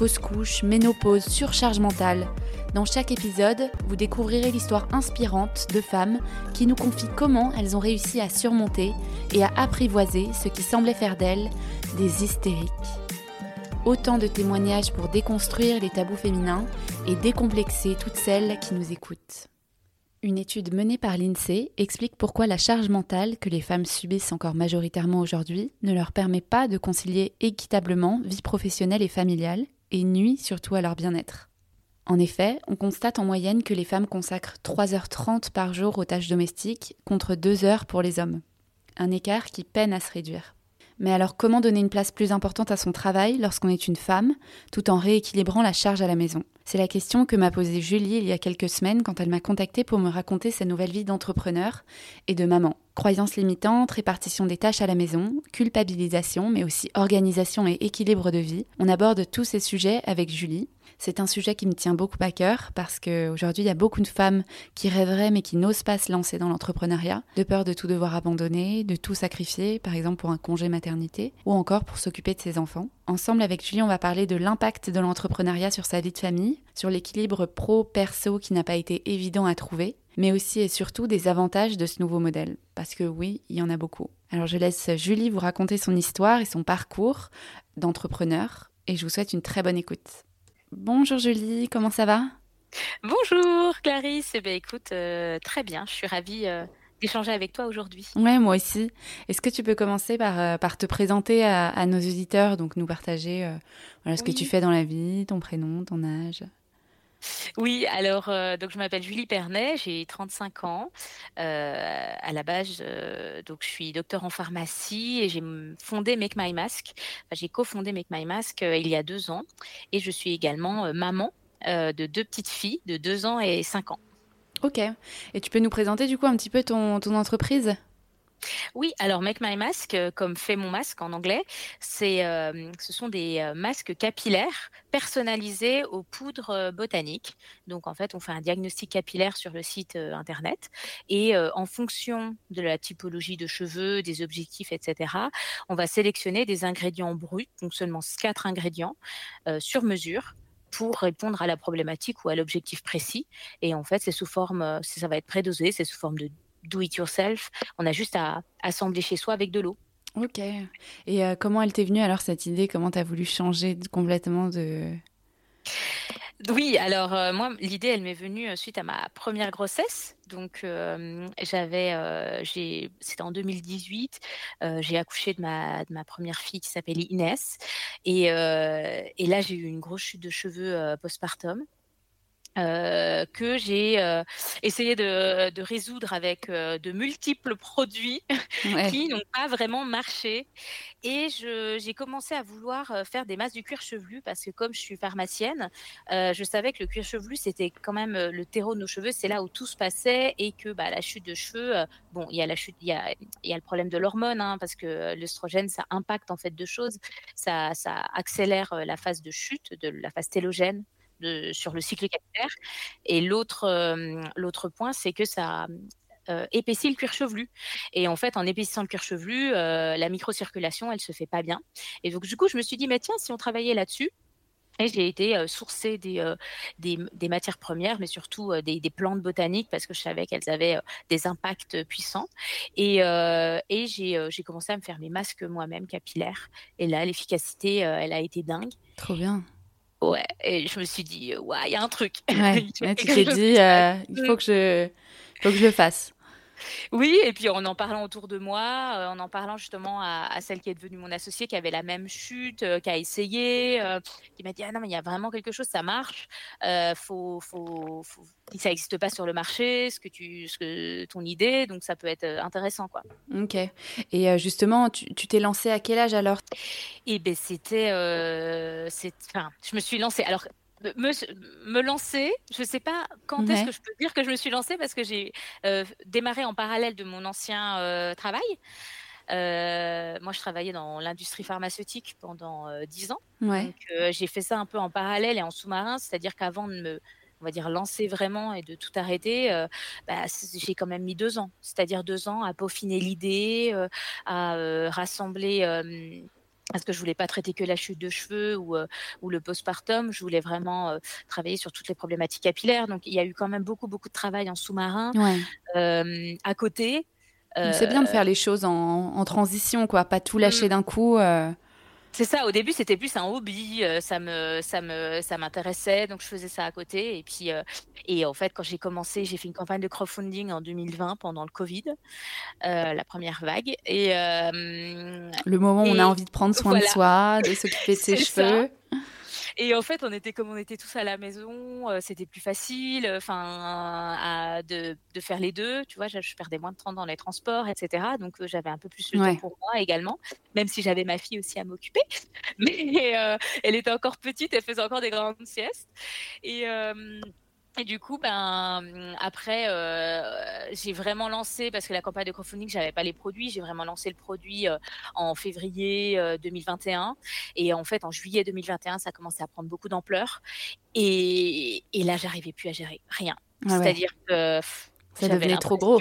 fausse couche, ménopause, surcharge mentale. Dans chaque épisode, vous découvrirez l'histoire inspirante de femmes qui nous confient comment elles ont réussi à surmonter et à apprivoiser ce qui semblait faire d'elles des hystériques. Autant de témoignages pour déconstruire les tabous féminins et décomplexer toutes celles qui nous écoutent. Une étude menée par l'INSEE explique pourquoi la charge mentale que les femmes subissent encore majoritairement aujourd'hui ne leur permet pas de concilier équitablement vie professionnelle et familiale et nuit surtout à leur bien-être. En effet, on constate en moyenne que les femmes consacrent 3h30 par jour aux tâches domestiques contre 2 heures pour les hommes. Un écart qui peine à se réduire. Mais alors comment donner une place plus importante à son travail lorsqu'on est une femme, tout en rééquilibrant la charge à la maison? C'est la question que m'a posée Julie il y a quelques semaines quand elle m'a contactée pour me raconter sa nouvelle vie d'entrepreneur et de maman. Croyances limitantes, répartition des tâches à la maison, culpabilisation, mais aussi organisation et équilibre de vie. On aborde tous ces sujets avec Julie c'est un sujet qui me tient beaucoup à cœur parce qu'aujourd'hui, il y a beaucoup de femmes qui rêveraient mais qui n'osent pas se lancer dans l'entrepreneuriat, de peur de tout devoir abandonner, de tout sacrifier, par exemple pour un congé maternité ou encore pour s'occuper de ses enfants. Ensemble avec Julie, on va parler de l'impact de l'entrepreneuriat sur sa vie de famille, sur l'équilibre pro-perso qui n'a pas été évident à trouver, mais aussi et surtout des avantages de ce nouveau modèle. Parce que oui, il y en a beaucoup. Alors je laisse Julie vous raconter son histoire et son parcours d'entrepreneur et je vous souhaite une très bonne écoute. Bonjour Julie, comment ça va? Bonjour Clarisse, eh bien, écoute, euh, très bien, je suis ravie euh, d'échanger avec toi aujourd'hui. Ouais, moi aussi. Est-ce que tu peux commencer par, euh, par te présenter à, nos auditeurs, donc nous partager voilà, ce que tu fais dans la vie, ton prénom, ton âge? Oui, alors euh, donc je m'appelle Julie Pernet, j'ai 35 ans. Euh, à la base, euh, donc je suis docteur en pharmacie et j'ai fondé Make My Mask. j'ai cofondé Make My Mask il y a deux ans et je suis également maman de deux petites filles de 2 ans et 5 ans. Ok. Et tu peux nous présenter du coup un petit peu ton entreprise? Oui, alors Make My Mask, euh, comme fait mon masque en anglais, c'est, euh, ce sont des euh, masques capillaires personnalisés aux poudres botaniques. Donc en fait, on fait un diagnostic capillaire sur le site internet et en fonction de la typologie de cheveux, des objectifs, etc., on va sélectionner des ingrédients bruts, donc seulement quatre ingrédients sur mesure pour répondre à la problématique ou à l'objectif précis. Et en fait, c'est sous forme, ça va être prédosé, c'est sous forme de do it yourself. On a juste à assembler chez soi avec de l'eau. Ok. Et euh, comment elle t'est venue alors cette idée? Comment tu as voulu changer complètement de... Oui, alors euh, moi, l'idée, elle m'est venue euh, suite à ma première grossesse. Donc, j'avais, j'ai, c'était en 2018, j'ai accouché de ma, de ma première fille qui s'appelle Inès. Et, et là, j'ai eu une grosse chute de cheveux postpartum. Euh, que j'ai euh, essayé de, de, résoudre avec euh, de multiples produits qui n'ont pas vraiment marché. Et j'ai commencé à vouloir faire des masses du cuir chevelu parce que comme je suis pharmacienne, je savais que le cuir chevelu, c'était quand même le terreau de nos cheveux, c'est là où tout se passait et que bah, la chute de cheveux, bon, il y a la chute, il y a, y a le problème de l'hormone hein, parce que l'œstrogène, ça impacte en fait deux choses. Ça, ça accélère la phase de chute, de la phase télogène sur le cycle capillaire. Et l'autre, euh, point, c'est que ça euh, épaissit le cuir chevelu. Et en fait, en épaississant le cuir chevelu, euh, la microcirculation, elle se fait pas bien. Et donc, du coup, je me suis dit, mais tiens, si on travaillait là-dessus, et j'ai été sourcer des, des, matières premières, mais surtout des, plantes botaniques, parce que je savais qu'elles avaient des impacts puissants. Et, et j'ai commencé à me faire mes masques moi-même capillaires. Et là, l'efficacité, elle a été dingue. Trop bien. Ouais, et je me suis dit, ouais, il y a un truc. Ouais, tu t'es dit, euh, il faut que, je, faut que je le fasse. Oui, et puis en en parlant autour de moi, euh, en en parlant justement à, celle qui est devenue mon associée, qui avait la même chute, euh, qui a essayé, euh, qui m'a dit ah non mais il y a vraiment quelque chose, ça marche, faut, faut, faut, ça n'existe pas sur le marché, ce que tu, ce que ton idée, donc ça peut être intéressant quoi. Ok. Et justement, tu t'es lancée à quel âge alors? Eh ben c'était, enfin, je me suis lancée. Alors me, me, lancer, je ne sais pas quand est-ce que je peux dire que je me suis lancée parce que j'ai démarré en parallèle de mon ancien travail. moi, je travaillais dans l'industrie pharmaceutique pendant dix ans. Donc, j'ai fait ça un peu en parallèle et en sous-marin, c'est-à-dire qu'avant de me, on va dire, lancer vraiment et de tout arrêter, bah, j'ai quand même mis deux ans. C'est-à-dire deux ans à peaufiner l'idée, à rassembler parce que je voulais pas traiter que la chute de cheveux ou, ou le postpartum, je voulais vraiment travailler sur toutes les problématiques capillaires. Donc il y a eu quand même beaucoup beaucoup de travail en sous-marin à côté. C'est bien de faire les choses en, en, transition, quoi, pas tout lâcher mmh. d'un coup. C'est ça. Au début, c'était plus un hobby. Euh, ça me, ça me, ça m'intéressait, donc je faisais ça à côté. Et puis, euh, et en fait, quand j'ai commencé, j'ai fait une campagne de crowdfunding en 2020 pendant le Covid, euh, la première vague. Et le moment où on a envie de prendre soin de soi, de s'occuper de ses cheveux. Et en fait, on était comme on était tous à la maison, euh, c'était plus facile, enfin, de, de, faire les deux. Tu vois, je, perdais moins de temps dans les transports, etc. Donc, euh, j'avais un peu plus de temps pour moi également, même si j'avais ma fille aussi à m'occuper. Mais euh, elle était encore petite, elle faisait encore des grandes siestes. Et et du coup, ben après, euh, j'ai vraiment lancé parce que la campagne de crowdfunding, j'avais pas les produits. J'ai vraiment lancé le produit euh, en février 2021 euh, et en fait en juillet 2021, ça a commencé à prendre beaucoup d'ampleur et, et là, j'arrivais plus à gérer rien. Ah C'est-à-dire que ça devenait trop gros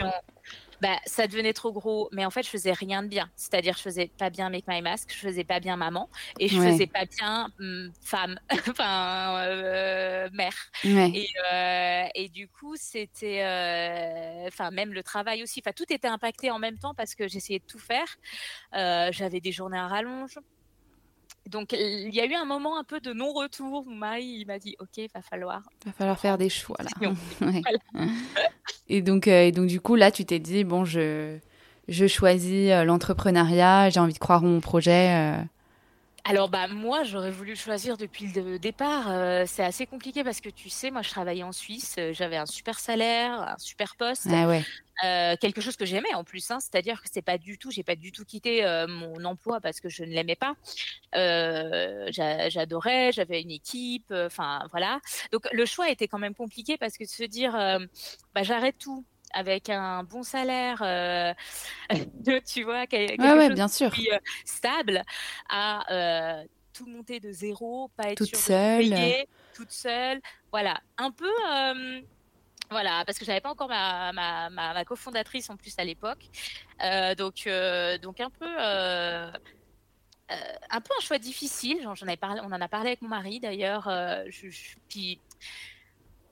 bah, ça devenait trop gros. Mais en fait, je faisais rien de bien. C'est-à-dire, je faisais pas bien Make My Mask, je faisais pas bien maman, et je faisais pas bien hum, femme, enfin euh, mère. Et, euh, et, du coup, c'était, euh, enfin même le travail aussi. Enfin, tout était impacté en même temps parce que j'essayais de tout faire. J'avais des journées à rallonge. Donc, il y a eu un moment un peu de non-retour où il m'a dit Ok, va falloir. Va falloir faire des choix là. et, donc, euh, et donc, du coup, là, tu t'es dit Bon, je, je choisis euh, l'entrepreneuriat, j'ai envie de croire en mon projet. Euh. Alors bah moi j'aurais voulu choisir depuis le départ. c'est assez compliqué parce que tu sais moi je travaillais en Suisse, j'avais un super salaire, un super poste. Ah ouais. Euh, quelque chose que j'aimais en plus, hein, c'est-à-dire que c'est pas du tout, j'ai pas du tout quitté euh, mon emploi parce que je ne l'aimais pas. Euh, j'adorais, j'avais une équipe, enfin voilà. Donc le choix était quand même compliqué parce que de se dire, bah, j'arrête tout avec un bon salaire, tu vois, quelque chose bien sûr. stable, à tout monter de zéro, pas être toute seule, toute seule, voilà, un peu voilà, parce que j'avais pas encore ma, ma, ma, cofondatrice en plus à l'époque. Euh, donc, euh, donc un peu, euh, un peu un choix difficile. J'en avais parlé, on en a parlé avec mon mari d'ailleurs. Je, puis,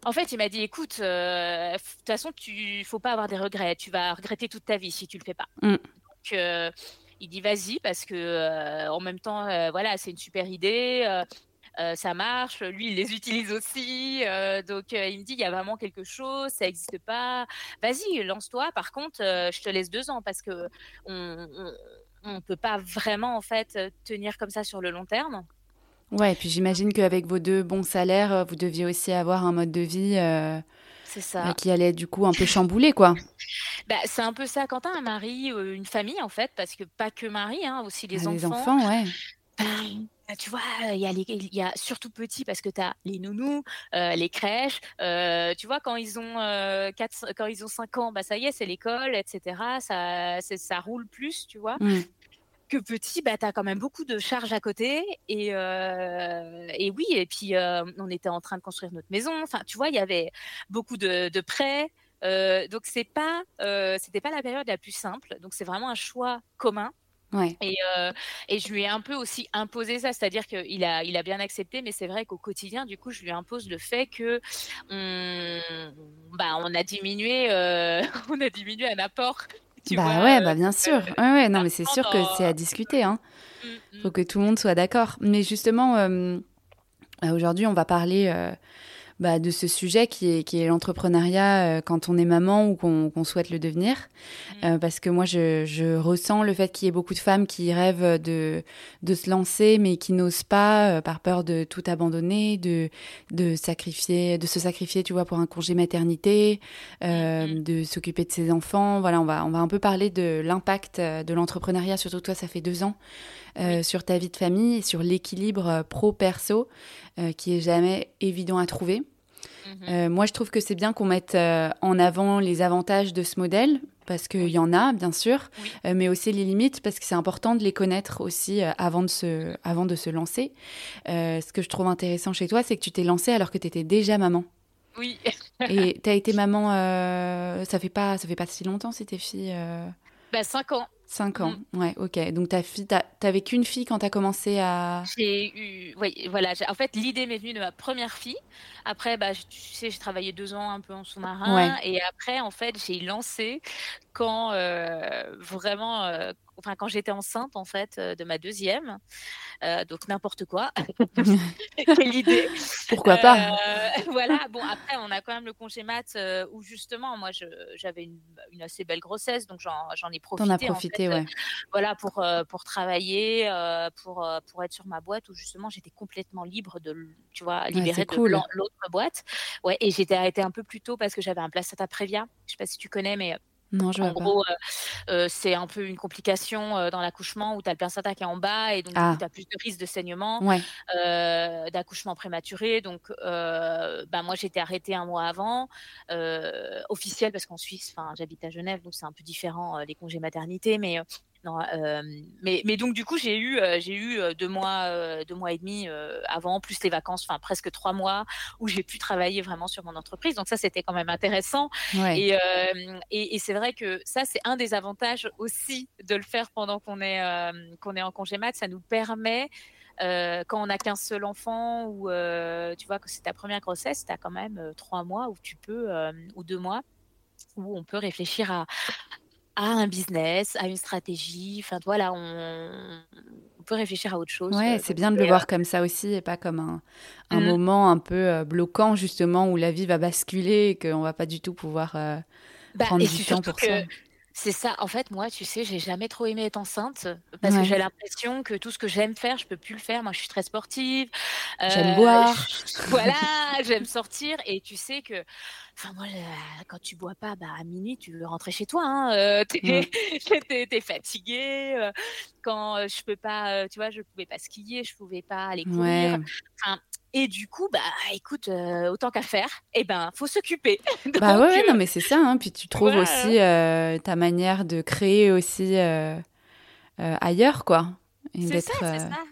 en fait, il m'a dit, écoute, de toute façon, tu faut pas avoir des regrets. Tu vas regretter toute ta vie si tu le fais pas. Mm. Donc, il dit vas-y parce que en même temps, voilà, c'est une super idée. Euh, ça marche, lui il les utilise aussi, euh, donc euh, il me dit il y a vraiment quelque chose, ça n'existe pas, vas-y lance-toi. Par contre, je te laisse deux ans parce que on, on, peut pas vraiment en fait tenir comme ça sur le long terme. Ouais, et puis j'imagine qu'avec vos deux bons salaires, vous deviez aussi avoir un mode de vie. C'est ça. qui allait du coup un peu chambouler, quoi. Bah, c'est un peu ça. Quentin un mari, une famille, en fait, parce que pas que Marie, hein, aussi les ah, enfants. Les enfants, ouais. Bah, tu vois, il y, a y a surtout petit parce que tu as les nounous, euh, les crèches. Euh, tu vois, quand ils ont euh, quand ils ont 5 ans, bah ça y est, c'est l'école, etc. Ça, ça roule plus, tu vois. Mmh. Que petit, bah, tu as quand même beaucoup de charges à côté. Et, et oui, et puis on était en train de construire notre maison. Enfin, tu vois, il y avait beaucoup de, de prêts. donc c'est pas, c'était pas la période la plus simple. Donc c'est vraiment un choix commun. Et, euh, et, je lui ai un peu aussi imposé ça, c'est-à-dire qu'il a, il a bien accepté, mais c'est vrai qu'au quotidien, du coup, je lui impose le fait que on, bah, on a diminué, euh, on a diminué un apport. Tu bah ouais, bah bien sûr. Euh, ouais, ouais, non, mais c'est sûr que c'est à discuter. Hein. Mmh, Faut mmh. que tout le monde soit d'accord. Mais justement, aujourd'hui, on va parler bah, de ce sujet qui est, qui est l'entrepreneuriat quand on est maman ou qu'on souhaite le devenir. Mmh. parce que moi, je, je ressens le fait qu'il y ait beaucoup de femmes qui rêvent de, de se lancer, mais qui n'osent pas par peur de tout abandonner, de, de, sacrifier, de se sacrifier, tu vois, pour un congé maternité, mmh. de s'occuper de ses enfants. Voilà, on va, on va un peu parler de l'impact de l'entrepreneuriat, surtout toi, ça fait deux ans. Euh, sur ta vie de famille et sur l'équilibre euh, pro-perso euh, qui est jamais évident à trouver. Mhm. moi, je trouve que c'est bien qu'on mette en avant les avantages de ce modèle, parce qu'il y en a, bien sûr, mais aussi les limites, parce que c'est important de les connaître aussi avant, de se, avant de se lancer. ce que je trouve intéressant chez toi, c'est que tu t'es lancée alors que tu étais déjà maman. Oui. Et tu as été maman, ça fait pas ça fait pas si longtemps, c'était fille bah, 5 ans. 5 ans, mm. ouais, ok. Donc ta fille, t'avais qu'une fille quand t'as commencé à. J'ai eu, oui, voilà. En fait, l'idée m'est venue de ma première fille. Après, bah, tu sais, j'ai travaillé deux ans un peu en sous-marin, et après, en fait, j'ai lancé quand euh, vraiment, euh, enfin, quand j'étais enceinte en fait euh, de ma deuxième. donc n'importe quoi. l'idée. Pourquoi pas? Voilà. Bon, après, on a quand même le congé mat où justement, moi, j'avais une, une, assez belle grossesse, donc j'en ai profité. T'en as profité, ouais. voilà, pour pour travailler, pour pour être sur ma boîte où justement j'étais complètement libre de, tu vois, libérée de l'autre boîte. Ouais, et j'étais arrêtée un peu plus tôt parce que j'avais un placenta Prévia. Je sais pas si tu connais, mais non, je en gros, euh, euh, c'est un peu une complication euh, dans l'accouchement où tu as le placenta qui est en bas et donc tu as plus de risque de saignement, d'accouchement prématuré. Donc, bah, moi, j'étais arrêtée un mois avant, officiel parce qu'en Suisse, j'habite à Genève, donc c'est un peu différent les congés maternité, mais mais, mais, donc du coup j'ai eu j'ai eu deux mois deux mois et demi avant plus les vacances enfin presque trois mois où j'ai pu travailler vraiment sur mon entreprise. Donc ça c'était quand même intéressant. Et, et, c'est vrai que ça c'est un des avantages aussi de le faire pendant qu'on est qu'on est en congé mat. Ça nous permet quand on n'a qu'un seul enfant ou tu vois que c'est ta première grossesse tu as quand même trois mois où tu peux ou deux mois où on peut réfléchir à, à un business, à une stratégie. Enfin, voilà, on, peut réfléchir à autre chose. Ouais, euh, c'est bien de le voir comme ça aussi et pas comme un, un mmh. moment un peu euh, bloquant, justement, où la vie va basculer et qu'on va pas du tout pouvoir euh, bah, prendre du temps pour ça. C'est ça. En fait, moi, tu sais, j'ai jamais trop aimé être enceinte parce que j'ai l'impression que tout ce que j'aime faire, je peux plus le faire. Moi, je suis très sportive. j'aime boire. voilà, j'aime sortir. Et tu sais que Enfin, moi, quand tu bois pas, bah, à minuit, tu veux rentrer chez toi. Hein, euh, t'es, fatigué. Euh, quand euh, je peux pas, tu vois, je pouvais pas skier, je pouvais pas aller courir. Enfin, et du coup, bah, écoute, autant qu'à faire, et eh ben, faut s'occuper. bah ouais, non, mais c'est ça. Hein, puis tu trouves aussi ta manière de créer aussi ailleurs, quoi. c'est ça, c'est ça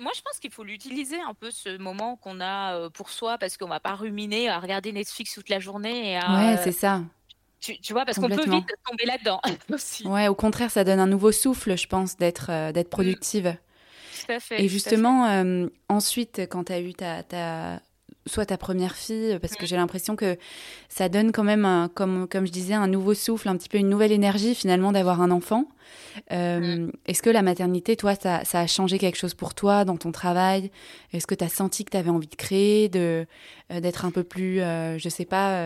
moi, je pense qu'il faut l'utiliser un peu ce moment qu'on a euh, pour soi parce qu'on va pas ruminer à regarder Netflix toute la journée. Et ouais, c'est ça. Tu, vois, parce qu'on peut vite tomber là-dedans aussi. Ouais, au contraire, ça donne un nouveau souffle, je pense, d'être euh, d'être mmh. Productive. Tout à fait. Et justement, euh, ensuite, quand tu as eu ta, ta, soit ta première fille, parce que mm. j'ai l'impression que ça donne quand même, comme, comme je disais, un nouveau souffle, un petit peu une nouvelle énergie finalement d'avoir un enfant. Euh, mm. Est-ce que la maternité, toi, ça, ça, a changé quelque chose pour toi dans ton travail? Est-ce que tu as senti que tu avais envie de créer, de, euh, d'être un peu plus, euh, je sais pas,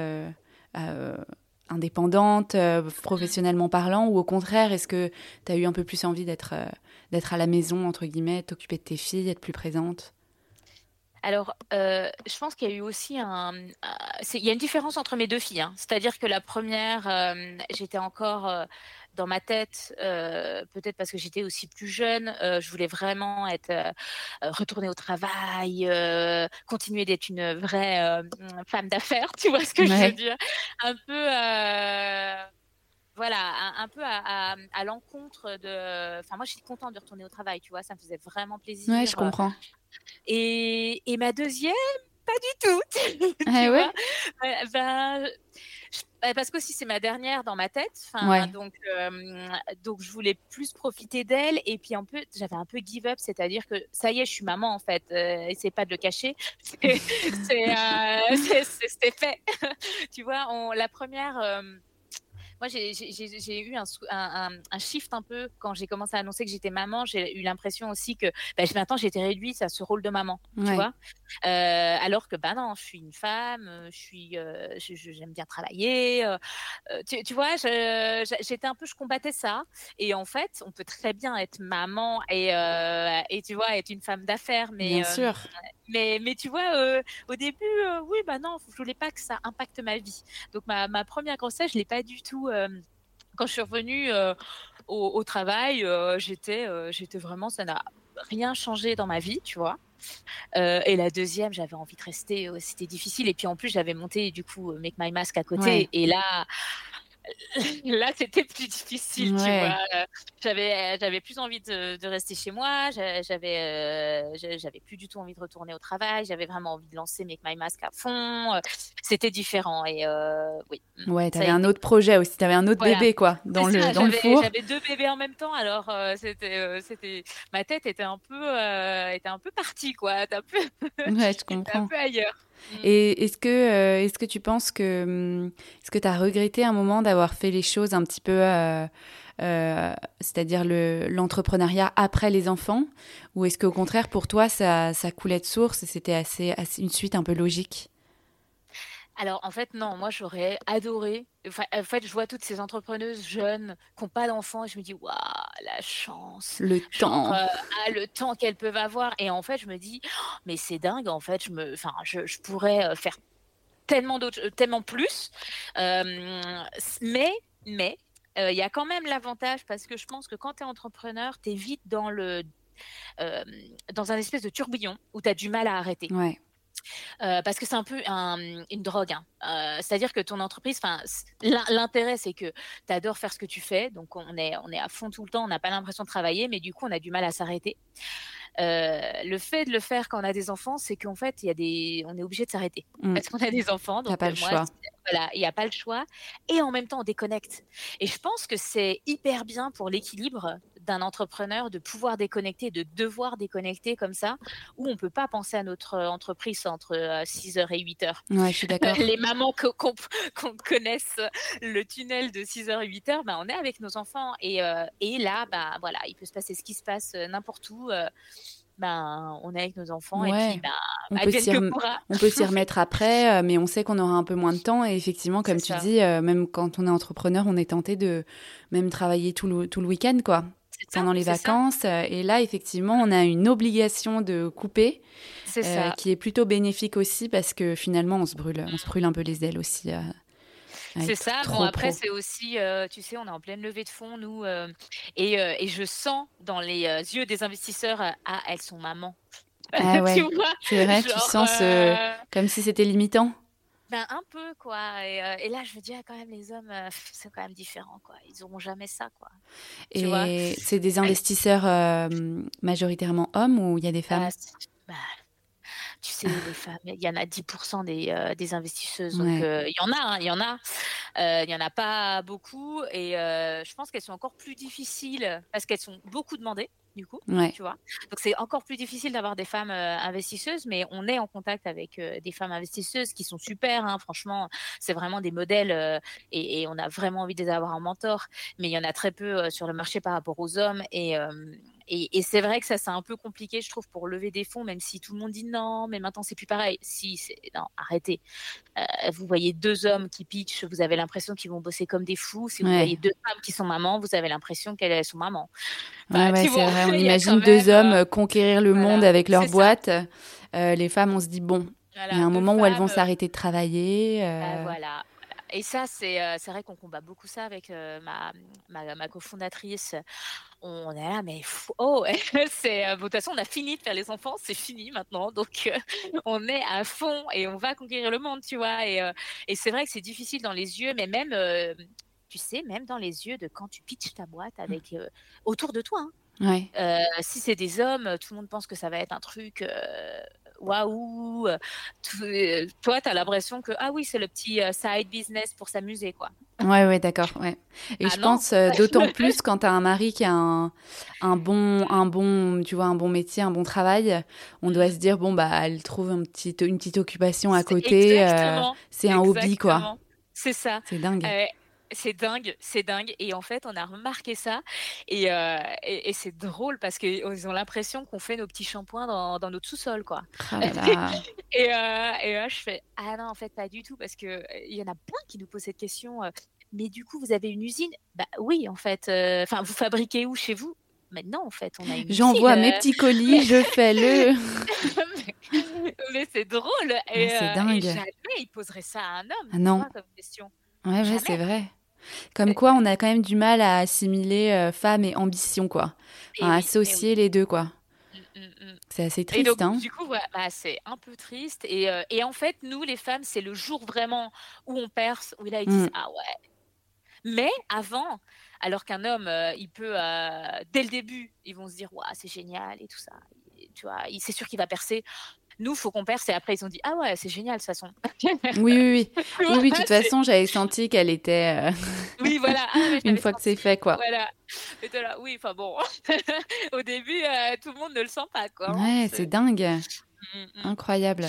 indépendante, professionnellement parlant, ou au contraire, est-ce que tu as eu un peu plus envie d'être, d'être à la maison, entre guillemets, t'occuper de tes filles, être plus présente alors, euh, je pense qu'il y a eu aussi un. il y a une différence entre mes deux filles. Hein. C'est-à-dire que la première, euh, j'étais encore euh, dans ma tête, peut-être parce que j'étais aussi plus jeune. je voulais vraiment être retournée au travail, continuer d'être une vraie femme d'affaires. Tu vois ce que je veux dire? Un peu voilà, un, peu à, l'encontre de. Enfin, moi, je suis contente de retourner au travail, tu vois, ça me faisait vraiment plaisir. Ouais, je comprends. Et, et ma deuxième, pas du tout. Ah ouais ben, bah, parce que si c'est ma dernière dans ma tête, ouais. donc euh, donc je voulais plus profiter d'elle et puis un peu j'avais un peu give up, c'est-à-dire que ça y est, je suis maman en fait, euh, c'est pas de le cacher, c'est euh, fait. tu vois, on, la première moi, j'ai eu un, un, un, shift un peu quand j'ai commencé à annoncer que j'étais maman. J'ai eu l'impression aussi que bah, maintenant j'étais réduite à ce rôle de maman, tu vois. Euh, alors que bah non, je suis une femme, euh, je suis, euh, j'aime bien travailler. Tu, tu, vois, j'étais un peu, je combattais ça. Et en fait, on peut très bien être maman et, et tu vois, être une femme d'affaires, mais bien sûr. Mais, mais tu vois, au début, oui, bah non, je voulais pas que ça impacte ma vie. Donc ma, ma première grossesse, je l'ai pas du tout quand je suis revenue au, travail, j'étais, j'étais vraiment, ça n'a rien changé dans ma vie, tu vois. et la deuxième, j'avais envie de rester, c'était difficile. Et puis en plus, j'avais monté du coup Make My Mask à côté. Et là, là, c'était plus difficile, tu vois. J'avais, j'avais plus envie de, de, rester chez moi. J'avais, euh, j'avais plus du tout envie de retourner au travail. J'avais vraiment envie de lancer Make My Mask à fond. C'était différent et euh, oui. Mm, ouais, t'avais un autre projet aussi. T'avais un autre bébé quoi dans le dans le four. J'avais deux bébés en même temps. Alors euh, c'était, euh, c'était, ma tête était un peu, était un peu partie quoi. Un peu, ouais, je comprends. un peu ailleurs. Mm. Et est-ce que, euh, est-ce que tu penses que, mm, est-ce que tu as regretté un moment d'avoir fait les choses un petit peu, euh, euh, c'est-à-dire le, l'entrepreneuriat après les enfants, ou est-ce qu'au contraire pour toi ça, ça coulait de source et c'était assez, assez une suite un peu logique? Alors en fait non, moi j'aurais adoré. en fait, je vois toutes ces entrepreneuses jeunes qui n'ont pas d'enfants et je me dis waouh la chance, le temps, euh, ah, le temps qu'elles peuvent avoir. Et en fait, je me dis oh, mais c'est dingue. En fait, je me, enfin, je, pourrais euh, faire tellement d'autres, euh, tellement plus. mais mais il y a quand même l'avantage parce que je pense que quand tu es entrepreneur, tu es vite dans le dans un espèce de tourbillon où tu as du mal à arrêter. Ouais. Euh, parce que c'est un peu une drogue. Hein. Euh, c'est-à-dire que ton entreprise, l'intérêt, c'est que tu adores faire ce que tu fais. Donc, on est, on est à fond tout le temps, on n'a pas l'impression de travailler, mais du coup, on a du mal à s'arrêter. Euh, le fait de le faire quand on a des enfants, c'est qu'en fait, il y a des, on est obligé de s'arrêter mmh. parce qu'on a des enfants. Donc, il n'y a pas le choix. Voilà, il n'y a pas le choix. Et en même temps, on déconnecte. Et je pense que c'est hyper bien pour l'équilibre d'un entrepreneur de pouvoir déconnecter, de devoir déconnecter comme ça, où on peut pas penser à notre euh, entreprise entre 6h euh, et 8h. Ouais, je suis d'accord. Les mamans qu'on connaisse le tunnel de 6h et 8h, bah, on est avec nos enfants et, euh, et là, bah, voilà, il peut se passer ce qui se passe n'importe où. ben, on est avec nos enfants et puis ben, on, peut on peut s'y remettre après, mais on sait qu'on aura un peu moins de temps. Et effectivement, comme tu dis, même quand on est entrepreneur, on est tenté de même travailler tout le, tout le week-end, quoi pendant les vacances. Euh, et là, effectivement, on a une obligation de couper, euh, qui est plutôt bénéfique aussi parce que finalement, on se brûle, on se brûle un peu les ailes aussi. Euh, c'est ça. Bon, après, c'est aussi, tu sais, on est en pleine levée de fonds, nous, et, et, je sens dans les yeux des investisseurs, ah, elles sont mamans. Ah ouais, c'est vrai, tu sens ce... comme si c'était limitant. Ben, un peu, quoi. Et, euh, et, là, je me dis, ah, quand même, les hommes, euh, c'est quand même différent, quoi. Ils n'auront jamais ça, quoi. et c'est des investisseurs euh, majoritairement hommes ou il y a des femmes? bah, tu sais, les femmes, il y en a 10% des, des investisseuses. Donc, il y en a, hein, il y en a. Il n'y en a pas beaucoup. Et je pense qu'elles sont encore plus difficiles parce qu'elles sont beaucoup demandées du coup, tu vois. Donc c'est encore plus difficile d'avoir des femmes euh, investisseuses, mais on est en contact avec euh, des femmes investisseuses qui sont super. Hein, franchement, c'est vraiment des modèles euh, et, et, on a vraiment envie de les avoir en mentor. Mais il y en a très peu sur le marché par rapport aux hommes et et, c'est vrai que ça, c'est un peu compliqué, je trouve, pour lever des fonds, même si tout le monde dit non, mais maintenant, c'est plus pareil. Si, c'est non, arrêtez. Euh, vous voyez deux hommes qui pitchent, vous avez l'impression qu'ils vont bosser comme des fous. Si vous voyez deux femmes qui sont mamans, vous avez l'impression qu'elles sont mamans. Ouais, c'est vrai. On imagine deux hommes euh, conquérir le monde avec leur boîte. Euh, les femmes, on se dit bon, il y a un moment où elles vont s'arrêter de travailler. Bah, voilà. Et ça, c'est vrai qu'on combat beaucoup ça avec ma, ma, ma cofondatrice on est là, mais oh, c'est de toute façon, on a fini de faire les enfants, c'est fini maintenant, donc on est à fond et on va conquérir le monde, tu vois. Et, et c'est vrai que c'est difficile dans les yeux, mais même, tu sais, même dans les yeux de quand tu pitches ta boîte mmh. avec autour de toi. Hein. Ouais. si c'est des hommes, tout le monde pense que ça va être un truc waouh. Toi, tu as l'impression que ah oui, c'est le petit side business pour s'amuser, quoi. Ouais, ouais, d'accord. Ouais. Et ah je pense d'autant plus quand tu as un mari qui a un, un, bon, un bon, tu vois, un bon métier, un bon travail, on doit se dire bon bah elle trouve un petit, une petite occupation à côté. c'est un hobby, quoi. C'est ça. C'est dingue c'est dingue, c'est dingue. Et en fait, on a remarqué ça. Et, euh, et, c'est drôle parce qu'ils ont l'impression qu'on fait nos petits shampoings dans, dans notre sous-sol, quoi. Oh et, euh, et là, je fais Ah non, en fait, pas du tout. Parce qu'il y en a plein qui nous posent cette question. mais du coup, vous avez une usine? Bah oui, en fait. Enfin, vous fabriquez où chez vous? Maintenant, en fait, on a une J'envoie mes petits colis, je fais le. mais c'est drôle. Et, c'est dingue. jamais il poserait ça à un homme. Ah non. comme question. Ouais, ouais c'est vrai. Comme quoi, on a quand même du mal à assimiler euh, femme et ambition, quoi. associer les deux, quoi. Mm, mm, mm. C'est assez triste, hein. Du coup, bah, c'est un peu triste. Et, euh, et, en fait, nous, les femmes, c'est le jour vraiment où on perce, où là, ils disent Ah ouais. Mais avant, alors qu'un homme, euh, il peut, dès le début, ils vont se dire Waouh, c'est génial et tout ça. tu vois, c'est sûr qu'il va percer. Nous, faut qu'on perce et après ils ont dit ah ouais c'est génial de toute façon. oui oui oui oui, de toute façon j'avais senti qu'elle était. Euh, oui voilà. Ah, Une fois que c'est fait quoi. Voilà. là, oui enfin bon au début euh, tout le monde ne le sent pas quoi. Hein, ouais c'est dingue. Mm, mm. Incroyable.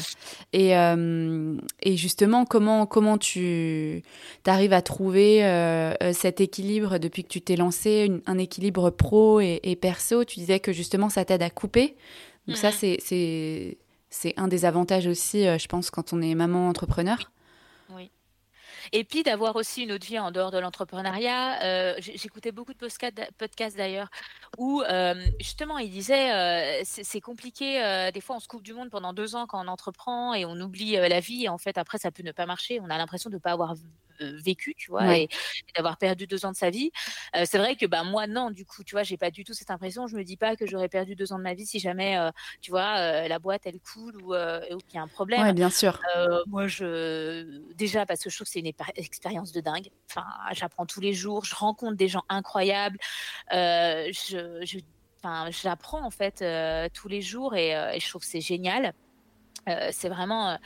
Et, euh, et, justement, comment, comment tu arrives à trouver cet équilibre depuis que tu t'es lancé, un équilibre pro et, perso? Tu disais que justement, ça t'aide à couper. Donc ça, mm. c'est c'est un des avantages aussi, euh, je pense, quand on est maman entrepreneur. Oui. Et puis d'avoir aussi une autre vie en dehors de l'entrepreneuriat. Euh, j'écoutais beaucoup de podcasts d'ailleurs où euh, justement ils disaient c'est compliqué. des fois on se coupe du monde pendant deux ans quand on entreprend et on oublie la vie. Et en fait après ça peut ne pas marcher. On a l'impression de ne pas avoir vécu, tu vois, et, d'avoir perdu deux ans de sa vie. Euh, c'est vrai que bah, moi, non, du coup, tu vois, j'ai pas du tout cette impression. Je me dis pas que j'aurais perdu deux ans de ma vie si jamais, euh, tu vois, la boîte, elle coule ou, qu'il y a un problème. Ouais, bien sûr. moi, je. Déjà, parce que je trouve que c'est une expérience de dingue. Enfin, j'apprends tous les jours, je rencontre des gens incroyables. je. je Enfin, j'apprends en fait tous les jours et, et, je trouve que c'est génial. c'est vraiment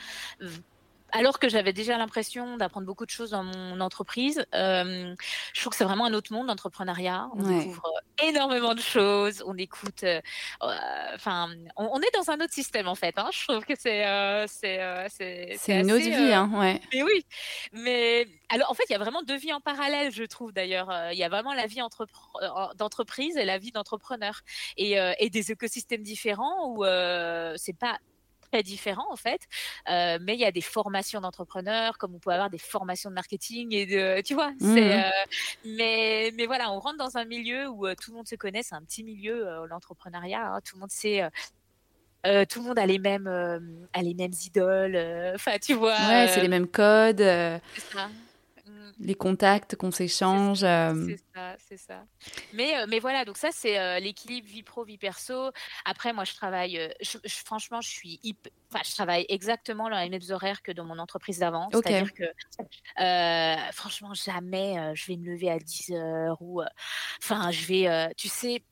alors que j'avais déjà l'impression d'apprendre beaucoup de choses dans mon entreprise, euh, je trouve que c'est vraiment un autre monde, l'entrepreneuriat. On découvre euh, énormément de choses, on écoute. Euh, enfin, on, est dans un autre système en fait. Hein. Je trouve que c'est c'est c'est une autre vie, hein, ouais. Mais oui, mais alors en fait, il y a vraiment deux vies en parallèle, je trouve d'ailleurs. Il y a vraiment la vie d'entreprise et la vie d'entrepreneur, et, et, des écosystèmes différents où c'est pas très différents en fait. Euh, mais il y a des formations d'entrepreneurs, comme on peut avoir des formations de marketing et de, tu vois. Mmh euh, mais mais voilà, on rentre dans un milieu où euh, tout le monde se connaît. C'est un petit milieu, l'entrepreneuriat. Hein. tout le monde sait. tout le monde a les mêmes, a les mêmes idoles. Enfin, tu vois. Ouais, c'est les mêmes codes. C'est ça les contacts qu'on s'échange. Euh. C'est ça, c'est ça. Mais, euh, mais voilà, donc ça, c'est euh, l'équilibre vie pro, vie perso. Après, moi, je travaille, franchement, je suis enfin, je travaille exactement dans les mêmes horaires que dans mon entreprise d'avant. C'est-à-dire que, franchement, jamais je vais me lever à 10 heures ou, enfin, je vais, tu sais,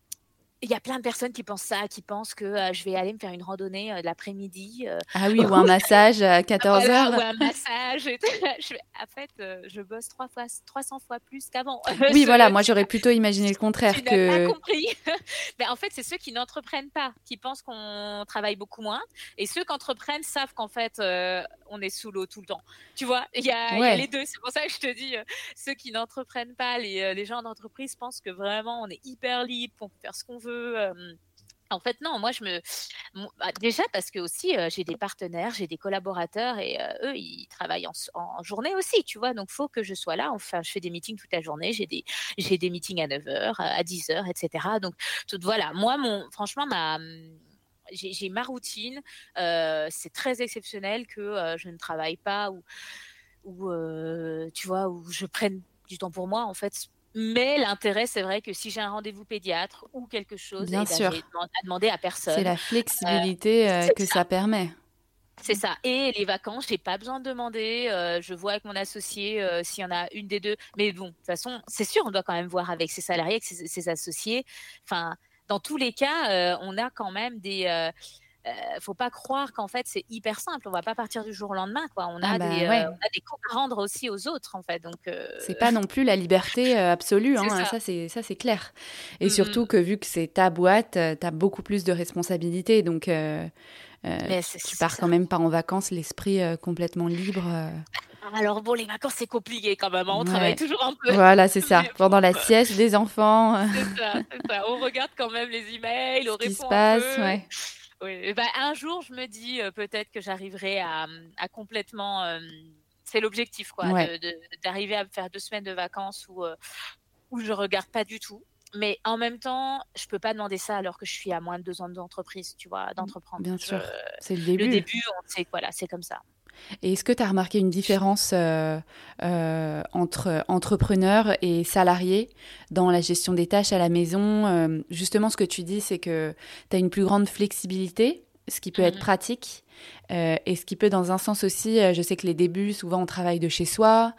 il y a plein de personnes qui pensent ça, qui pensent que euh, je vais aller me faire une randonnée euh, l'après-midi. Euh, ah oui, ou un massage à 14 heures. ou un massage. je, en fait, je bosse trois fois, 300 fois plus qu'avant. Oui, voilà, moi j'aurais plutôt imaginé le contraire. Tu que... pas compris. Mais en fait, c'est ceux qui n'entreprennent pas, qui pensent qu'on travaille beaucoup moins. Et ceux qui entreprennent savent qu'en fait, on est sous l'eau tout le temps. Tu vois, il y, a les deux. C'est pour ça que je te dis, ceux qui n'entreprennent pas, les, les gens d'entreprise pensent que vraiment on est hyper libre, qu'on peut faire ce qu'on veut en fait, non, moi, je me. Bah, déjà, parce que aussi, j'ai des partenaires, j'ai des collaborateurs et eux, ils travaillent en, journée aussi, tu vois? Donc, il faut que je sois là. Enfin, je fais des meetings toute la journée. J'ai des, j'ai des meetings à 9h, à 10h, etc. Donc, voilà. Moi, mon, franchement, ma. J'ai, ma routine. c'est très exceptionnel que je ne travaille pas ou, ou tu vois, où je prenne du temps pour moi. En fait, mais l'intérêt, c'est vrai que si j'ai un rendez-vous pédiatre ou quelque chose, Bien eh ben, sûr. à demander à personne. C'est la flexibilité euh, que ça. permet. C'est ça. Et les vacances, j'ai pas besoin de demander. Euh, je vois avec mon associé euh, s'il y en a une des deux. Mais bon, de toute façon, c'est sûr, on doit quand même voir avec ses salariés, avec ses, associés. Enfin, dans tous les cas, on a quand même des euh, faut pas croire qu'en fait c'est hyper simple. On va pas partir du jour au lendemain, quoi. On a, ah bah des, euh, on a des comptes à rendre aussi aux autres, en fait. Donc euh, c'est pas non plus la liberté absolue. Hein. Ça, c'est ça c'est clair. Et mmh surtout que vu que c'est ta boîte, tu as beaucoup plus de responsabilités. Donc tu pars quand même pas en vacances l'esprit complètement libre. Alors bon, les vacances, c'est compliqué quand même. Hein. On travaille toujours un peu. Voilà, c'est ça. Pendant la sieste, les enfants. C'est ça, ça, On regarde quand même les emails, on Ce qui se passe, ouais. Oui. Bah, un jour, je me dis euh, peut-être que j'arriverai à, complètement. Euh, c'est l'objectif, quoi, d'arriver à faire deux semaines de vacances où, euh, où je regarde pas du tout. Mais en même temps, je peux pas demander ça alors que je suis à moins de deux ans d'entreprise, tu vois, d'entreprendre. Bien sûr, c'est le début. Le début, on sait, voilà, c'est comme ça. Et est-ce que tu as remarqué une différence euh, euh, entre entrepreneurs et salariés dans la gestion des tâches à la maison euh, Justement, ce que tu dis, c'est que tu as une plus grande flexibilité, ce qui peut être mmh. pratique. et ce qui peut, dans un sens aussi, je sais que les débuts, souvent, on travaille de chez soi.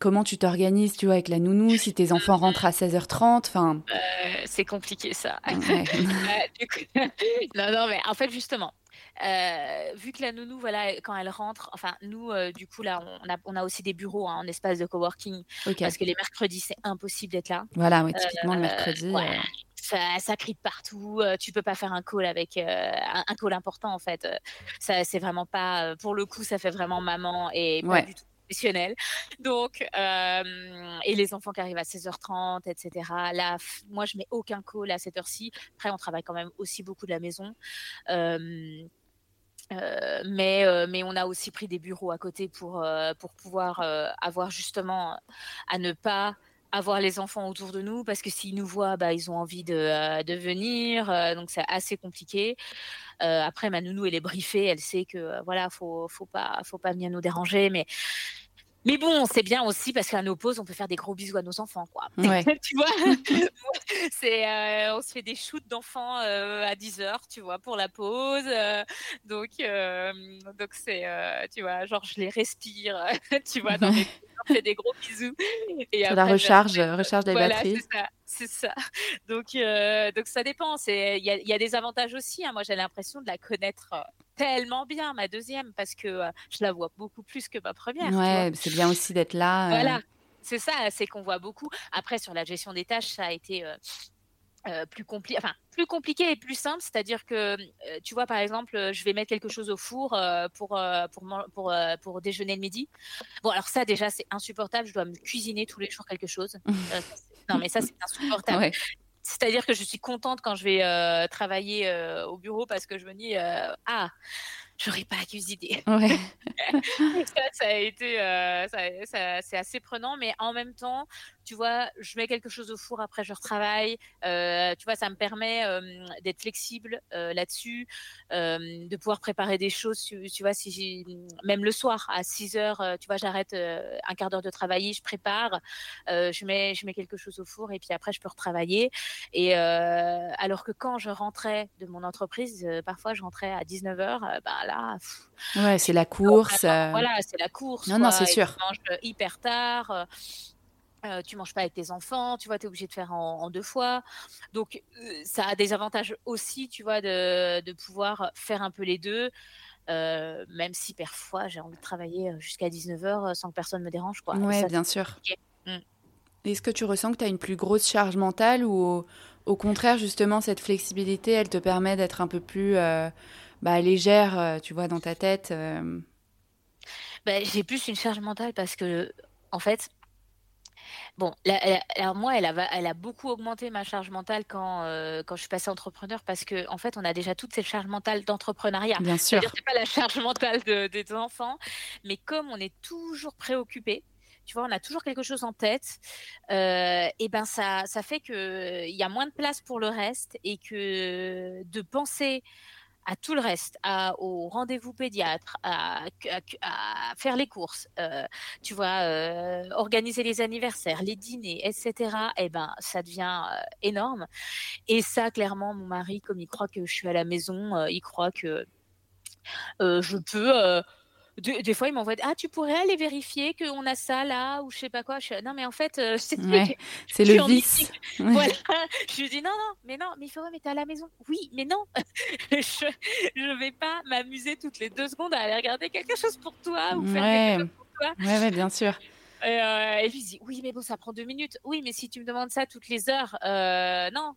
Comment tu t'organises, tu vois, avec la nounou, si tes enfants rentrent à 16h30 enfin... C'est compliqué, ça. non, non, mais en fait, justement, euh, vu que la nounou, voilà, quand elle rentre, enfin, nous, euh, du coup, là, on a, on a, aussi des bureaux hein, en espace de coworking. Parce que les mercredis, c'est impossible d'être là. Voilà, oui, typiquement le euh, mercredi. Ça, ça, crie de partout. tu peux pas faire un call avec un, call important, en fait. ça, c'est vraiment pas. Pour le coup, ça fait vraiment maman et pas du tout Donc, et les enfants qui arrivent à 16h30, etc. Là, moi, je mets aucun call à cette heure-ci. Après, on travaille quand même aussi beaucoup de la maison. Euh, mais, euh, mais on a aussi pris des bureaux à côté pour, euh, pour pouvoir avoir justement à ne pas avoir les enfants autour de nous parce que s'ils nous voient, bah, ils ont envie de, de venir. donc c'est assez compliqué. après, ma nounou, elle est briefée, elle sait que voilà, faut, faut pas, faut pas bien nous déranger, mais mais bon, c'est bien aussi parce qu'à nos pauses, on peut faire des gros bisous à nos enfants, quoi. tu vois, c'est, euh, on se fait des shoots d'enfants euh, à 10 heures, tu vois, pour la pause. Euh, donc, donc c'est, tu vois, genre je les respire, tu vois, dans mes on fait des gros bisous. Et la recharge, recharge des voilà, batteries. C'est ça. Donc, donc ça dépend. Il y a, y a, des avantages aussi. Hein. Moi, j'ai l'impression de la connaître tellement bien, ma deuxième, parce que euh, je la vois beaucoup plus que ma première. Ouais, c'est bien aussi d'être là. Euh. Voilà, c'est ça, c'est qu'on voit beaucoup. Après, sur la gestion des tâches, ça a été euh, plus compliqué, enfin plus compliqué et plus simple, c'est-à-dire que tu vois par exemple, je vais mettre quelque chose au four pour pour pour, pour déjeuner le midi. Bon alors ça déjà c'est insupportable, je dois me cuisiner tous les jours quelque chose. non mais ça c'est insupportable. Ouais. C'est-à-dire que je suis contente quand je vais euh, travailler euh, au bureau parce que je me dis euh, ah j'aurais pas à cuisiner. Ouais. ça, ça, a été ça, c'est assez prenant, mais en même temps tu vois, je mets quelque chose au four, après je retravaille. Euh, tu vois, ça me permet euh, d'être flexible euh, là-dessus, de pouvoir préparer des choses. Tu, vois, si j'ai, même le soir à 6 heures, tu vois, j'arrête un quart d'heure de travailler, je prépare, je mets, je mets quelque chose au four et puis après je peux retravailler. Et alors que quand je rentrais de mon entreprise, parfois je rentrais à 19 heures, bah là. ouais, c'est la course. Voilà, c'est la course. Non, non, c'est sûr. Je mange hyper tard. Euh, tu manges pas avec tes enfants, tu vois, tu es obligé de faire en, deux fois. Donc, euh, ça a des avantages aussi, tu vois, de, de pouvoir faire un peu les deux. Euh, même si parfois j'ai envie de travailler jusqu'à 19h sans que personne me dérange. Quoi. Oui, bien sûr. Mm. Est-ce que tu ressens que tu as une plus grosse charge mentale ou au, contraire, justement, cette flexibilité, elle te permet d'être un peu plus bah, légère, tu vois, dans ta tête bah, J'ai plus une charge mentale parce que, en fait, Bon, alors moi, elle a, elle a beaucoup augmenté ma charge mentale quand, euh, quand je suis passée entrepreneur parce qu'en en fait, on a déjà toute cette charge mentale d'entrepreneuriat. Bien sûr. C'est pas la charge mentale de, des enfants, mais comme on est toujours préoccupé, tu vois, on a toujours quelque chose en tête, euh, et ben ça, ça fait qu'il y a moins de place pour le reste et que de penser à tout le reste, à, au rendez-vous pédiatre, à, faire les courses, euh, tu vois, euh, organiser les anniversaires, les dîners, etc. Eh ben, ça devient euh, énorme. Et ça, clairement, mon mari, comme il croit que je suis à la maison, il croit que je peux des fois, ils m'envoient Ah, tu pourrais aller vérifier qu'on a ça là ou je sais pas quoi. non, mais en fait, euh, c'est le vice. Voilà. Je lui dis Non, non, mais non, mais il faut, mais t'es à la maison. Oui, mais non. je ne vais pas m'amuser toutes les deux secondes à aller regarder quelque chose pour toi ou faire quelque chose pour toi. Ouais, ouais bien sûr. Et, euh, lui dit oui, mais bon, ça prend deux minutes. Oui, mais si tu me demandes ça toutes les heures, euh, non.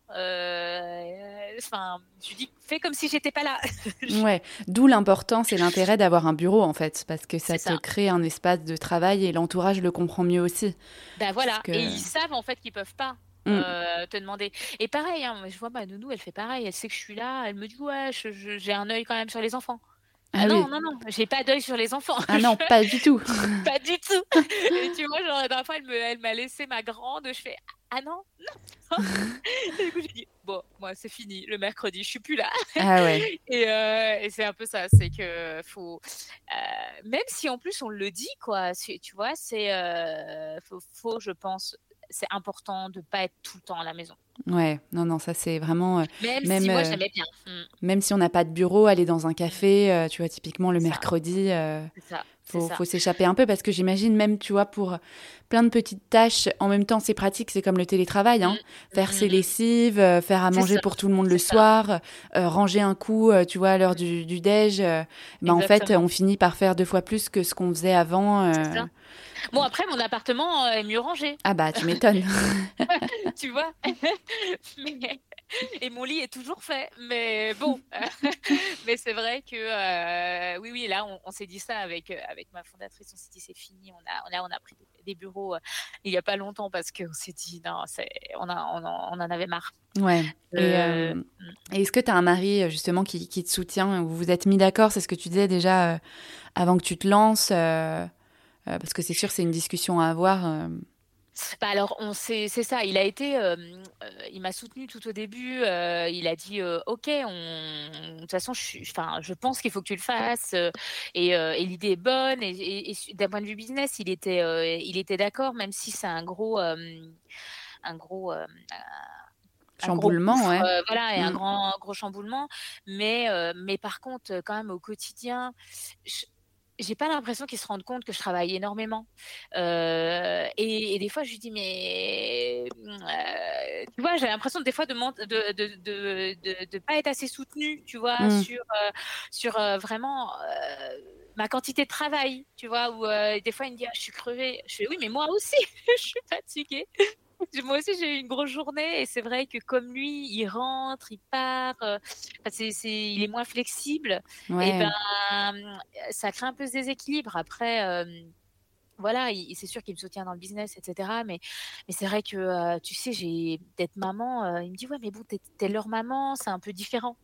Enfin, je dis fais comme si j'étais pas là. ouais. D'où l'importance et l'intérêt d'avoir un bureau en fait, parce que ça te crée un espace de travail et l'entourage le comprend mieux aussi. Ben voilà. Et ils savent en fait qu'ils peuvent pas. Mm. te demander. Et pareil, hein, je vois ma nounou, elle fait pareil. Elle sait que je suis là. Elle me dit ouais, j'ai un œil quand même sur les enfants. Ah, ah non, non, non, j'ai pas d'œil sur les enfants. Ah non, pas du tout. pas du tout. Et tu vois, genre, la dernière fois, elle m'a laissé ma grande. Je fais Ah non, non. et du coup, j'ai dit Bon, moi, c'est fini. Le mercredi, je suis plus là. Ah ouais. et, euh, et c'est un peu ça. C'est que faut. Euh, même si en plus, on le dit, quoi. Tu vois, c'est. Euh, faut, faut, je pense, c'est important de pas être tout le temps à la maison. Ouais, non, non, ça c'est vraiment. Euh, même, si moi euh, j'aimais bien. Mm. Même si on n'a pas de bureau, aller dans un café, euh, tu vois, typiquement le mercredi. ça. Faut, faut s'échapper un peu parce que j'imagine même, tu vois, pour plein de petites tâches, en même temps, c'est pratique, c'est comme le télétravail, hein. Mm. Faire ses mm. lessives, faire à manger pour tout le monde le soir, ranger un coup, tu vois, à l'heure du, du déj. mais en fait, on finit par faire deux fois plus que ce qu'on faisait avant. Bon, après, mon appartement euh, est mieux rangé. Ah bah, tu m'étonnes. tu vois Et mon lit est toujours fait. Mais bon, mais c'est vrai que euh, oui, oui, là, on, s'est dit ça avec, euh, avec ma fondatrice. On s'est dit, c'est fini. On a, là, on a pris des bureaux il n'y a pas longtemps parce qu'on s'est dit, non, on, a, on, en, avait marre. Ouais. Et, est-ce que tu as un mari justement qui, qui, te soutient Vous vous êtes mis d'accord C'est ce que tu disais déjà avant que tu te lances euh, parce que c'est sûr, c'est une discussion à avoir. Bah alors, on c'est ça. Il a été, euh, il m'a soutenu tout au début. il a dit, ok, on, de toute façon, je, enfin, je pense qu'il faut que tu le fasses. et, et l'idée est bonne. Et, d'un point de vue business, il était, il était d'accord, même si c'est un gros, un gros chamboulement, ouais. voilà, et un mmh. grand, gros chamboulement. Mais, mais par contre, quand même, au quotidien, j'ai pas l'impression qu'ils se rendent compte que je travaille énormément. Euh, et, des fois, je lui dis, mais euh, tu vois, j'ai l'impression des fois de ne de, de, de, de, pas être assez soutenue, tu vois, mmh. sur, euh, sur vraiment ma quantité de travail, tu vois, où des fois, il me dit, ah, je suis crevée. Je fais, oui, mais moi aussi, je suis fatiguée. Moi aussi, j'ai eu une grosse journée et c'est vrai que comme lui, il rentre, il part, euh, c'est, il est moins flexible. Et ben, ça crée un peu ce déséquilibre. Après, euh, voilà, c'est sûr qu'il me soutient dans le business, etc. Mais, mais c'est vrai que, euh, tu sais, j'ai d'être maman. il me dit, ouais, mais bon, t'es, t'es leur maman, c'est un peu différent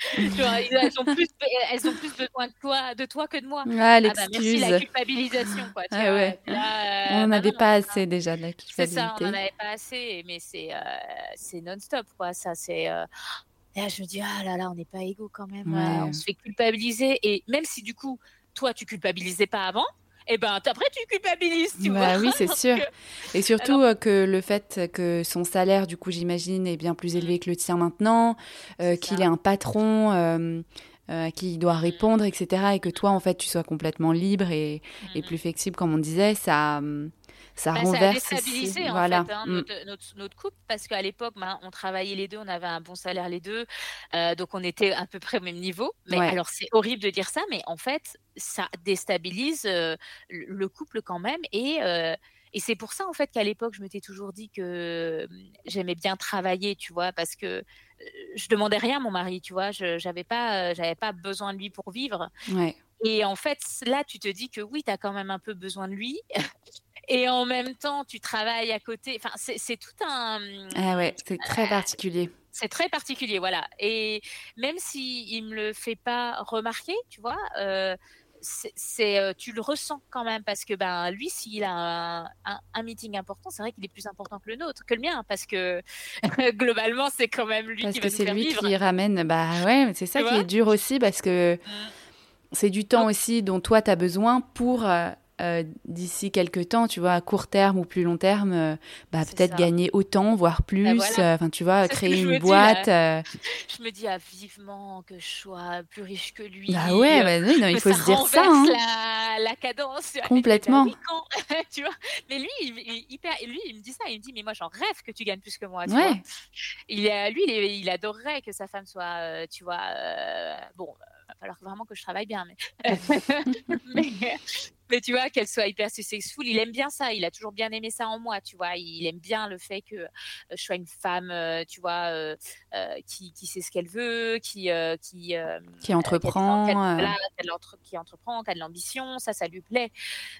elles, ont plus, elles ont plus besoin de toi, de toi que de moi. Ah. Ah bah, merci la culpabilisation. Quoi, ah ouais. on n'avait bah pas assez déjà de la culpabilité. C'est ça, on n'en avait pas assez, mais c'est euh, non-stop. Quoi. Ça, c'est, euh... là, je me dis, ah là là, on n'est pas égaux quand même. on se fait culpabiliser. Et même si du coup, toi, tu culpabilisais pas avant, et eh ben après tu culpabilises, tu bah, Oui, c'est sûr. Et surtout euh, que le fait que son salaire, du coup, j'imagine, est bien plus élevé que le tien maintenant, euh, qu'il ait un patron euh, à qui il doit répondre, etc., et que toi, en fait, tu sois complètement libre et, et plus flexible, comme on disait, ça ça bah, renverse ça a déstabilisé, en fait, hein, mm. notre, couple parce qu'à l'époque ben, on travaillait les deux on avait un bon salaire les deux euh, donc on était à peu près au même niveau. Mais alors c'est horrible de dire ça mais en fait ça déstabilise euh, le couple quand même. Et euh, et c'est pour ça en fait qu'à l'époque je m'étais toujours dit que j'aimais bien travailler tu vois parce que je demandais rien à mon mari tu vois. Je j'avais pas j'avais pas besoin de lui pour vivre. Ouais. et en fait là tu te dis que oui tu as quand même un peu besoin de lui et en même temps tu travailles à côté. Enfin, c'est tout un. Ah ouais, c'est très particulier. c'est très particulier, voilà. Et même si il me le fait pas remarquer, tu vois, euh, c'est euh, tu le ressens quand même parce que ben lui s'il a un, meeting important c'est vrai qu'il est plus important que le nôtre que le mien parce que globalement c'est quand même lui parce qui va que c'est lui qui ramène bah ouais c'est ça qui est dur aussi parce que mmh. c'est du temps aussi dont toi tu as besoin pour euh, euh, d'ici quelques temps, tu vois, à court terme ou plus long terme, euh, bah, peut-être gagner autant, voire bah, plus. Euh, enfin, tu vois, créer une boîte. Je me dis ah, vivement que je sois plus riche que lui. Bah ouais, bah, non, il faut se dire ça. Hein. La, la, cadence. Complètement. tu vois mais lui, il, lui, il me dit ça. Il me dit, mais moi, j'en rêve que tu gagnes plus que moi. Tu ouais. vois il, lui, il, il, adorerait que sa femme soit, tu vois, bon, il va falloir vraiment que je travaille bien. Mais, mais mais tu vois, qu'elle soit hyper successful, il aime bien ça. Il a toujours bien aimé ça en moi, tu vois. Il aime bien le fait que euh, je sois une femme, euh, tu vois, euh, qui, qui, sait ce qu'elle veut, qui qui qui entreprend, qui entreprend, qui a de l'ambition. Ça, ça lui plaît.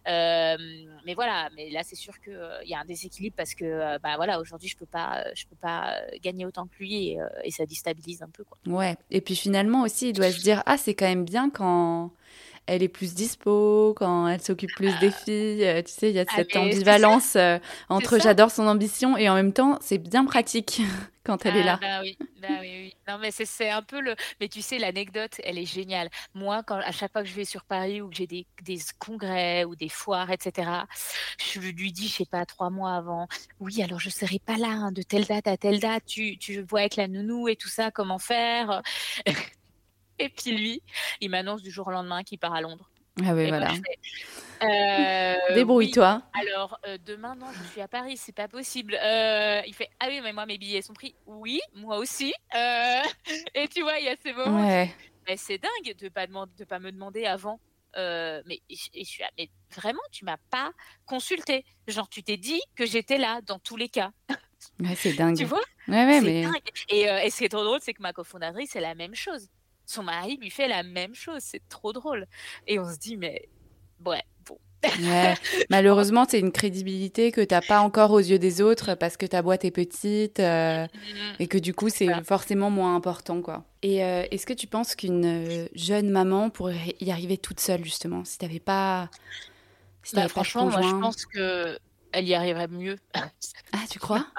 mais voilà, mais là, c'est sûr qu'il il y a un déséquilibre parce que, bah voilà, aujourd'hui, je peux pas, je peux pas gagner autant que lui et, et ça déstabilise un peu, quoi. Ouais. Et puis finalement aussi, il doit se dire, ah, c'est quand même bien quand elle est plus dispo, quand elle s'occupe plus des filles. Euh, tu sais, il y a ah, cette ambivalence euh, entre j'adore son ambition et en même temps, c'est bien pratique quand elle est là. Ah, bah oui, bah oui, oui. Non, mais c'est un peu le. Mais tu sais, l'anecdote, elle est géniale. Moi, quand, à chaque fois que je vais sur Paris ou que j'ai des, des, congrès ou des foires, etc., je lui dis, je sais pas, trois mois avant, oui, alors je serai pas là hein, de telle date à telle date, tu, tu vois avec la nounou et tout ça, comment faire et puis lui, il m'annonce du jour au lendemain qu'il part à Londres. Ah oui, voilà. Euh, Débrouille-toi. Alors, euh, demain, non, je suis à Paris, c'est pas possible. Euh, il fait Ah oui, mais moi, mes billets sont pris. Oui, moi aussi. et tu vois, il y a ces moments. Mais c'est dingue de pas, de pas me demander avant. mais, je suis, mais vraiment, tu m'as pas consulté. Genre, tu t'es dit que j'étais là dans tous les cas. Ouais, c'est dingue. Tu vois? Ouais, ouais, mais... dingue. Et, et ce qui est trop drôle, c'est que ma cofondatrice, c'est la même chose son mari lui fait la même chose. C'est trop drôle. Et on se dit, mais ouais, bon. Malheureusement, c'est une crédibilité que tu n'as pas encore aux yeux des autres parce que ta boîte est petite euh, mm-hmm. et que du coup, c'est forcément moins important. quoi. Et euh, est-ce que tu penses qu'une euh, jeune maman pourrait y arriver toute seule, justement, si tu n'avais pas. Si bah, franchement, moi, je pense que elle y arriverait mieux. ah, tu crois?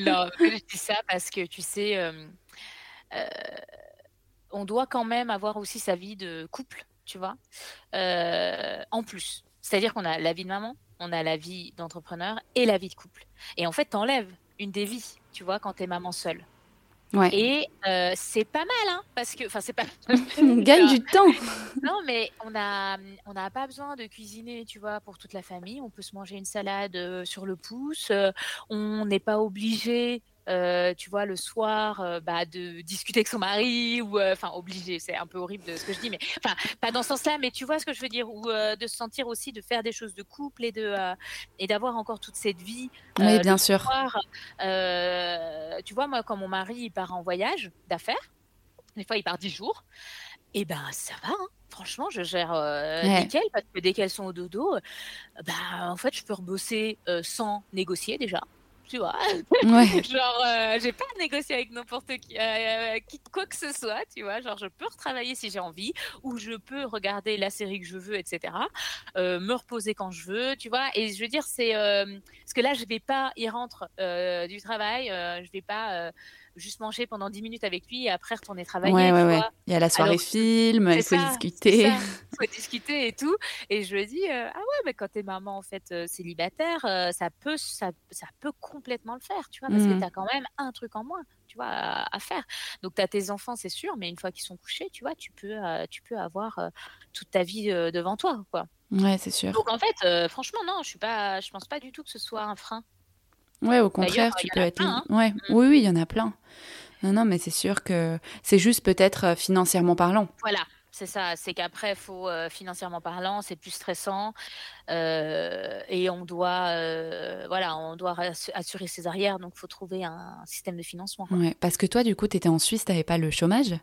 Non, je dis ça parce que tu sais, on doit quand même avoir aussi sa vie de couple, tu vois, euh, en plus. C'est-à-dire qu'on a la vie de maman, on a la vie d'entrepreneur et la vie de couple. Et en fait, t'enlèves une des vies, tu vois, quand t'es maman seule. Ouais. Et euh, c'est pas mal, hein, parce que, enfin, c'est pas. on gagne du temps. non, mais on a, on n'a pas besoin de cuisiner, tu vois, pour toute la famille. On peut se manger une salade euh, sur le pouce. on n'est pas obligé euh, tu vois, le soir, euh, bah, de discuter avec son mari, ou euh, enfin obligé, c'est un peu horrible de ce que je dis, mais enfin pas dans ce sens-là, mais tu vois ce que je veux dire, ou de se sentir aussi de faire des choses de couple et de et d'avoir encore toute cette vie. oui, bien sûr. tu vois, moi, quand mon mari il part en voyage d'affaires, des fois il part dix jours. Et eh ben ça va, hein. franchement, je gère nickel parce que dès qu'elles sont au dodo, bah en fait je peux rebosser sans négocier déjà tu vois. genre, euh, j'ai pas négocié avec n'importe qui, euh, euh, qui, quoi que ce soit, tu vois. Genre, je peux retravailler si j'ai envie, ou je peux regarder la série que je veux, etc. me reposer quand je veux, tu vois. Et je veux dire, c'est parce que là, je vais pas, il rentre du travail, je vais pas juste manger pendant 10 minutes avec lui et après retourner travailler. Ouais, ouais, ouais. Il y a la soirée film, il faut discuter. Il faut discuter et tout. Et je lui dis, euh, ah ouais, mais quand t'es maman en fait euh, célibataire, euh, ça, peut, ça, ça, peut complètement le faire, tu vois, parce que mmh. tu as quand même un truc en moins, tu vois, à, faire. Donc tu as tes enfants, c'est sûr, mais une fois qu'ils sont couchés, tu vois, tu peux, tu peux avoir toute ta vie devant toi, quoi. Ouais, c'est sûr. Donc en fait, franchement, non, je suis pas, je pense pas du tout que ce soit un frein. Ouais, au contraire, tu peux être. Hein. ouais. Mm. Oui, oui, il y en a plein. Non, non, mais c'est sûr que c'est juste peut-être euh, financièrement parlant. Voilà, c'est ça. C'est qu'après, faut euh, financièrement parlant, c'est plus stressant euh, et on doit, voilà, on doit assurer ses arrières. Donc, faut trouver un système de financement. Ouais, parce que toi, du coup, tu étais en Suisse, tu n'avais pas le chômage?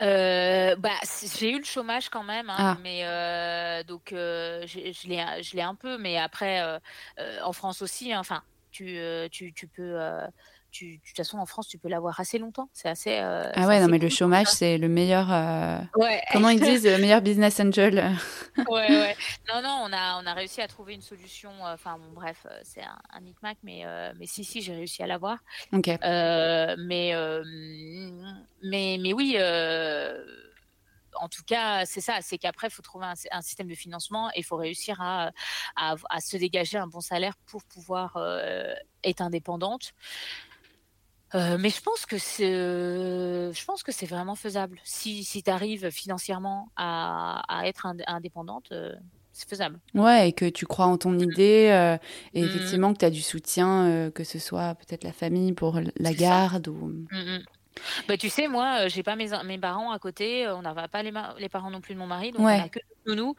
Bah, j'ai eu le chômage quand même, hein, ah. mais donc je l'ai un peu, mais après en France aussi, hein, enfin tu, euh, tu, tu peux. Euh, tu, de toute façon, en France, tu peux l'avoir assez longtemps. C'est assez. Euh, ah ouais, non, mais le chômage, c'est le meilleur. Ouais. Comment ils disent, le meilleur business angel. ouais, ouais. Non, non, on a, on a réussi à trouver une solution. Enfin, bon, bref, c'est un, un micmac, mais, mais si, si, j'ai réussi à l'avoir. Ok. mais, mais, mais oui en tout cas, c'est ça, c'est qu'après, il faut trouver un, système de financement et il faut réussir à, se dégager un bon salaire pour pouvoir euh, être indépendante. Euh, mais je pense que c'est, je pense que c'est vraiment faisable. Si, tu arrives financièrement à, être indépendante, euh, c'est faisable. Ouais, et que tu crois en ton mmh. idée, et mmh. effectivement que tu as du soutien, que ce soit peut-être la famille pour la garde ou. Mmh, Bah, tu sais, moi, j'ai pas mes, mes parents à côté, on n'a pas les, les, parents non plus de mon mari, donc on a que nous.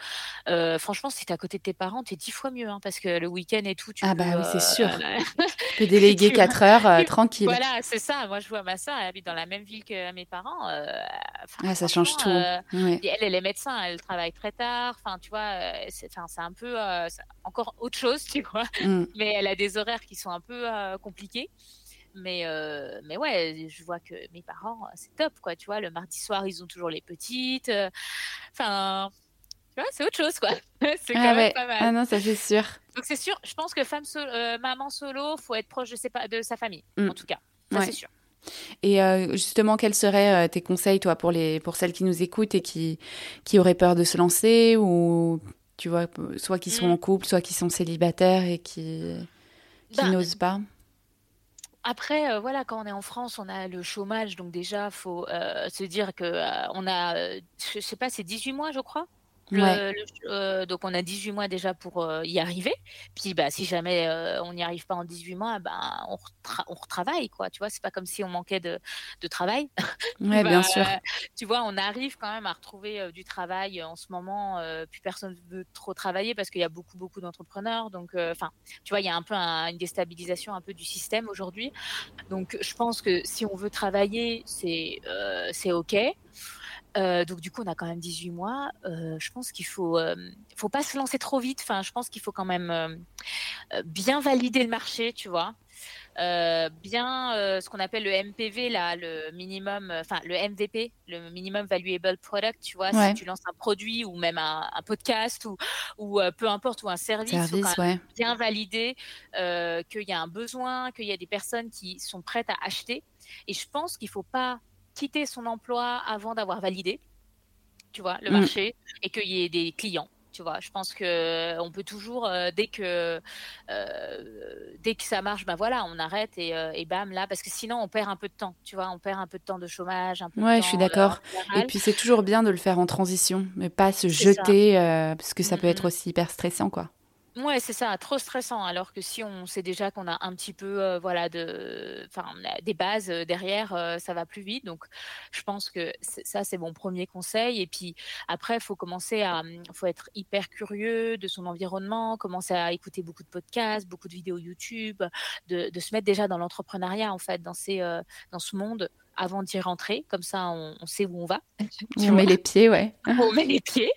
Euh, franchement, si t'es à côté de tes parents, t'es dix fois mieux, hein, parce que le week-end et tout, tu ah peux. Ah bah oui, c'est sûr. Euh, tu peux déléguer 4 heures euh, tranquille. Voilà, c'est ça. Moi, je vois ma soeur, elle habite dans la même ville que mes parents. ah, ça change tout. Elle, elle est médecin, elle travaille très tard. Enfin, tu vois, c'est un peu encore autre chose, tu vois. Mmh. Mais elle a des horaires qui sont un peu compliqués. Mais, mais ouais, je vois que mes parents, c'est top, quoi. Tu vois, le mardi soir, ils ont toujours les petites. Enfin, c'est autre chose, quoi. c'est ah quand même pas mal. Ah non, ça c'est sûr. Donc c'est sûr, je pense que femme euh, maman solo, faut être proche de, ses de sa famille, mm. en tout cas. Ça c'est sûr. Et euh, justement, quels seraient euh, tes conseils, toi, pour, les, pour celles qui nous écoutent et qui, qui auraient peur de se lancer ou, tu vois, soit qui sont mm. en couple, soit qui sont célibataires et qui, qui bah, n'osent pas? Après, voilà, quand on est en France, on a le chômage, donc déjà, faut se dire que on a, je sais pas, c'est 18 mois, je crois, euh, donc on a 18 mois déjà pour euh, y arriver. Puis bah si jamais euh, on n'y arrive pas en 18 mois, ben on, on retravaille quoi. Tu vois, c'est pas comme si on manquait de, de travail. Ouais, bien sûr. tu vois, on arrive quand même à retrouver du travail en ce moment. plus personne veut trop travailler parce qu'il y a beaucoup beaucoup d'entrepreneurs. Donc enfin, tu vois, il y a un peu une déstabilisation un peu du système aujourd'hui. Donc je pense que si on veut travailler, c'est c'est ok. Euh, donc du coup, on a quand même 18 mois. Euh, je pense qu'il faut, euh, faut pas se lancer trop vite. Enfin, je pense qu'il faut quand même bien valider le marché, tu vois. bien ce qu'on appelle le MPV là, le minimum, enfin le MVP, le minimum valuable product, tu vois. Si tu lances un produit ou même un, podcast ou, ou peu importe ou un service, service bien valider qu'il y a un besoin, qu'il y a des personnes qui sont prêtes à acheter. Et je pense qu'il faut pas quitter son emploi avant d'avoir validé, tu vois, le mm. marché et qu'il y ait des clients. Tu vois, je pense que on peut toujours euh, dès que euh, dès que ça marche, ben voilà, on arrête et, euh, et, bam là, parce que sinon on perd un peu de temps. Tu vois, on perd un peu de temps de chômage. Un peu ouais, je suis d'accord. et puis c'est toujours bien de le faire en transition, mais pas se jeter parce que ça peut être aussi hyper stressant, quoi. Ouais, c'est ça, trop stressant. Alors que si on sait déjà qu'on a un petit peu, euh, voilà, de, enfin, des bases euh, derrière, euh, ça va plus vite. Donc, je pense que ça, c'est mon premier conseil. Et puis après, faut commencer à, hum, faut être hyper curieux de son environnement, commencer à écouter beaucoup de podcasts, beaucoup de vidéos YouTube, de, de se mettre déjà dans l'entrepreneuriat en fait, dans ces, dans ce monde avant d'y rentrer. Comme ça, on, sait où on va. On met les pieds, ouais. on met les pieds.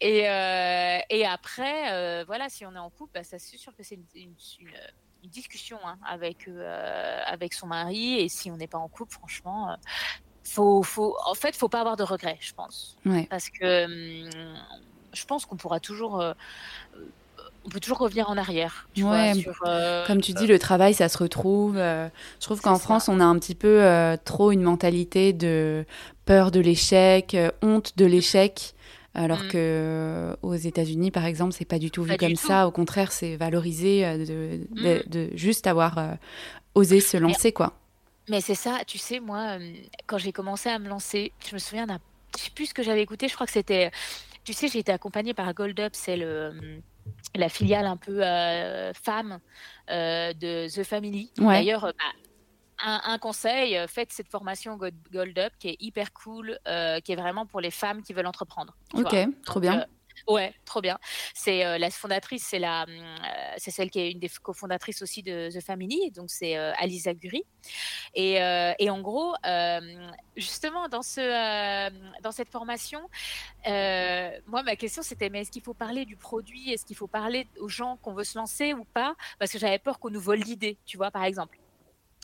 Et, euh, et après, euh, voilà, si on est en couple, bah, ça c'est sûr que c'est une, discussion hein, avec, euh, avec son mari. Et si on n'est pas en couple, franchement, faut, faut, en fait, faut pas avoir de regrets, je pense. Parce que hum, je pense qu'on pourra toujours on peut toujours revenir en arrière. Tu vois, euh, comme tu dis, le travail, ça se retrouve. Euh, je trouve qu'en France, on a un petit peu euh, trop une mentalité de peur de l'échec, honte de l'échec. Alors mm. que aux États-Unis, par exemple, c'est pas du tout vu comme ça. Au contraire, c'est valorisé de, mm. de, juste avoir osé se lancer, quoi. Mais c'est ça, tu sais, moi, quand j'ai commencé à me lancer, je me souviens d'un, je sais plus ce que j'avais écouté. Je crois que c'était, tu sais, j'ai été accompagnée par Gold Up, c'est le la filiale un peu euh, femme euh, de The Family. D'ailleurs, euh, bah, un, conseil, faites cette formation Gold Up qui est hyper cool, qui est vraiment pour les femmes qui veulent entreprendre. Ok, trop bien. Ouais, trop bien. C'est euh, la fondatrice, c'est la, euh, c'est celle qui est une des cofondatrices aussi de The Family, donc c'est euh, Alisa Guri. Et, et, en gros, justement dans ce, dans cette formation, moi ma question c'était mais est-ce qu'il faut parler du produit, est-ce qu'il faut parler aux gens qu'on veut se lancer ou pas? Parce que j'avais peur qu'on nous vole l'idée, tu vois, par exemple.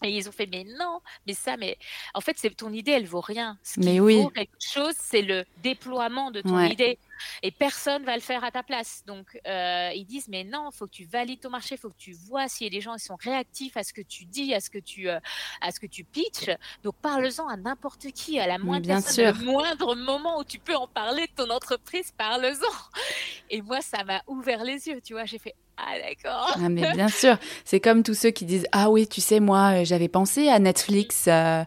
Et ils ont fait, mais non, mais ça, mais en fait, c'est ton idée, elle vaut rien. Ce mais oui. vaut quelque chose, c'est le déploiement de ton idée. Et personne va le faire à ta place. Donc, euh, ils disent, mais non, faut que tu valides ton marché, faut que tu vois si les gens ils sont réactifs à ce que tu dis, à ce que tu, euh, à ce que tu pitches. Donc, parle-en à n'importe qui, à la moindre Bien personne, sûr. moindre moment où tu peux en parler de ton entreprise, parle-en. Et moi, ça m'a ouvert les yeux, tu vois. J'ai fait, ah d'accord. Ah, mais bien sûr, c'est comme tous ceux qui disent ah oui tu sais moi euh, j'avais pensé à Netflix euh,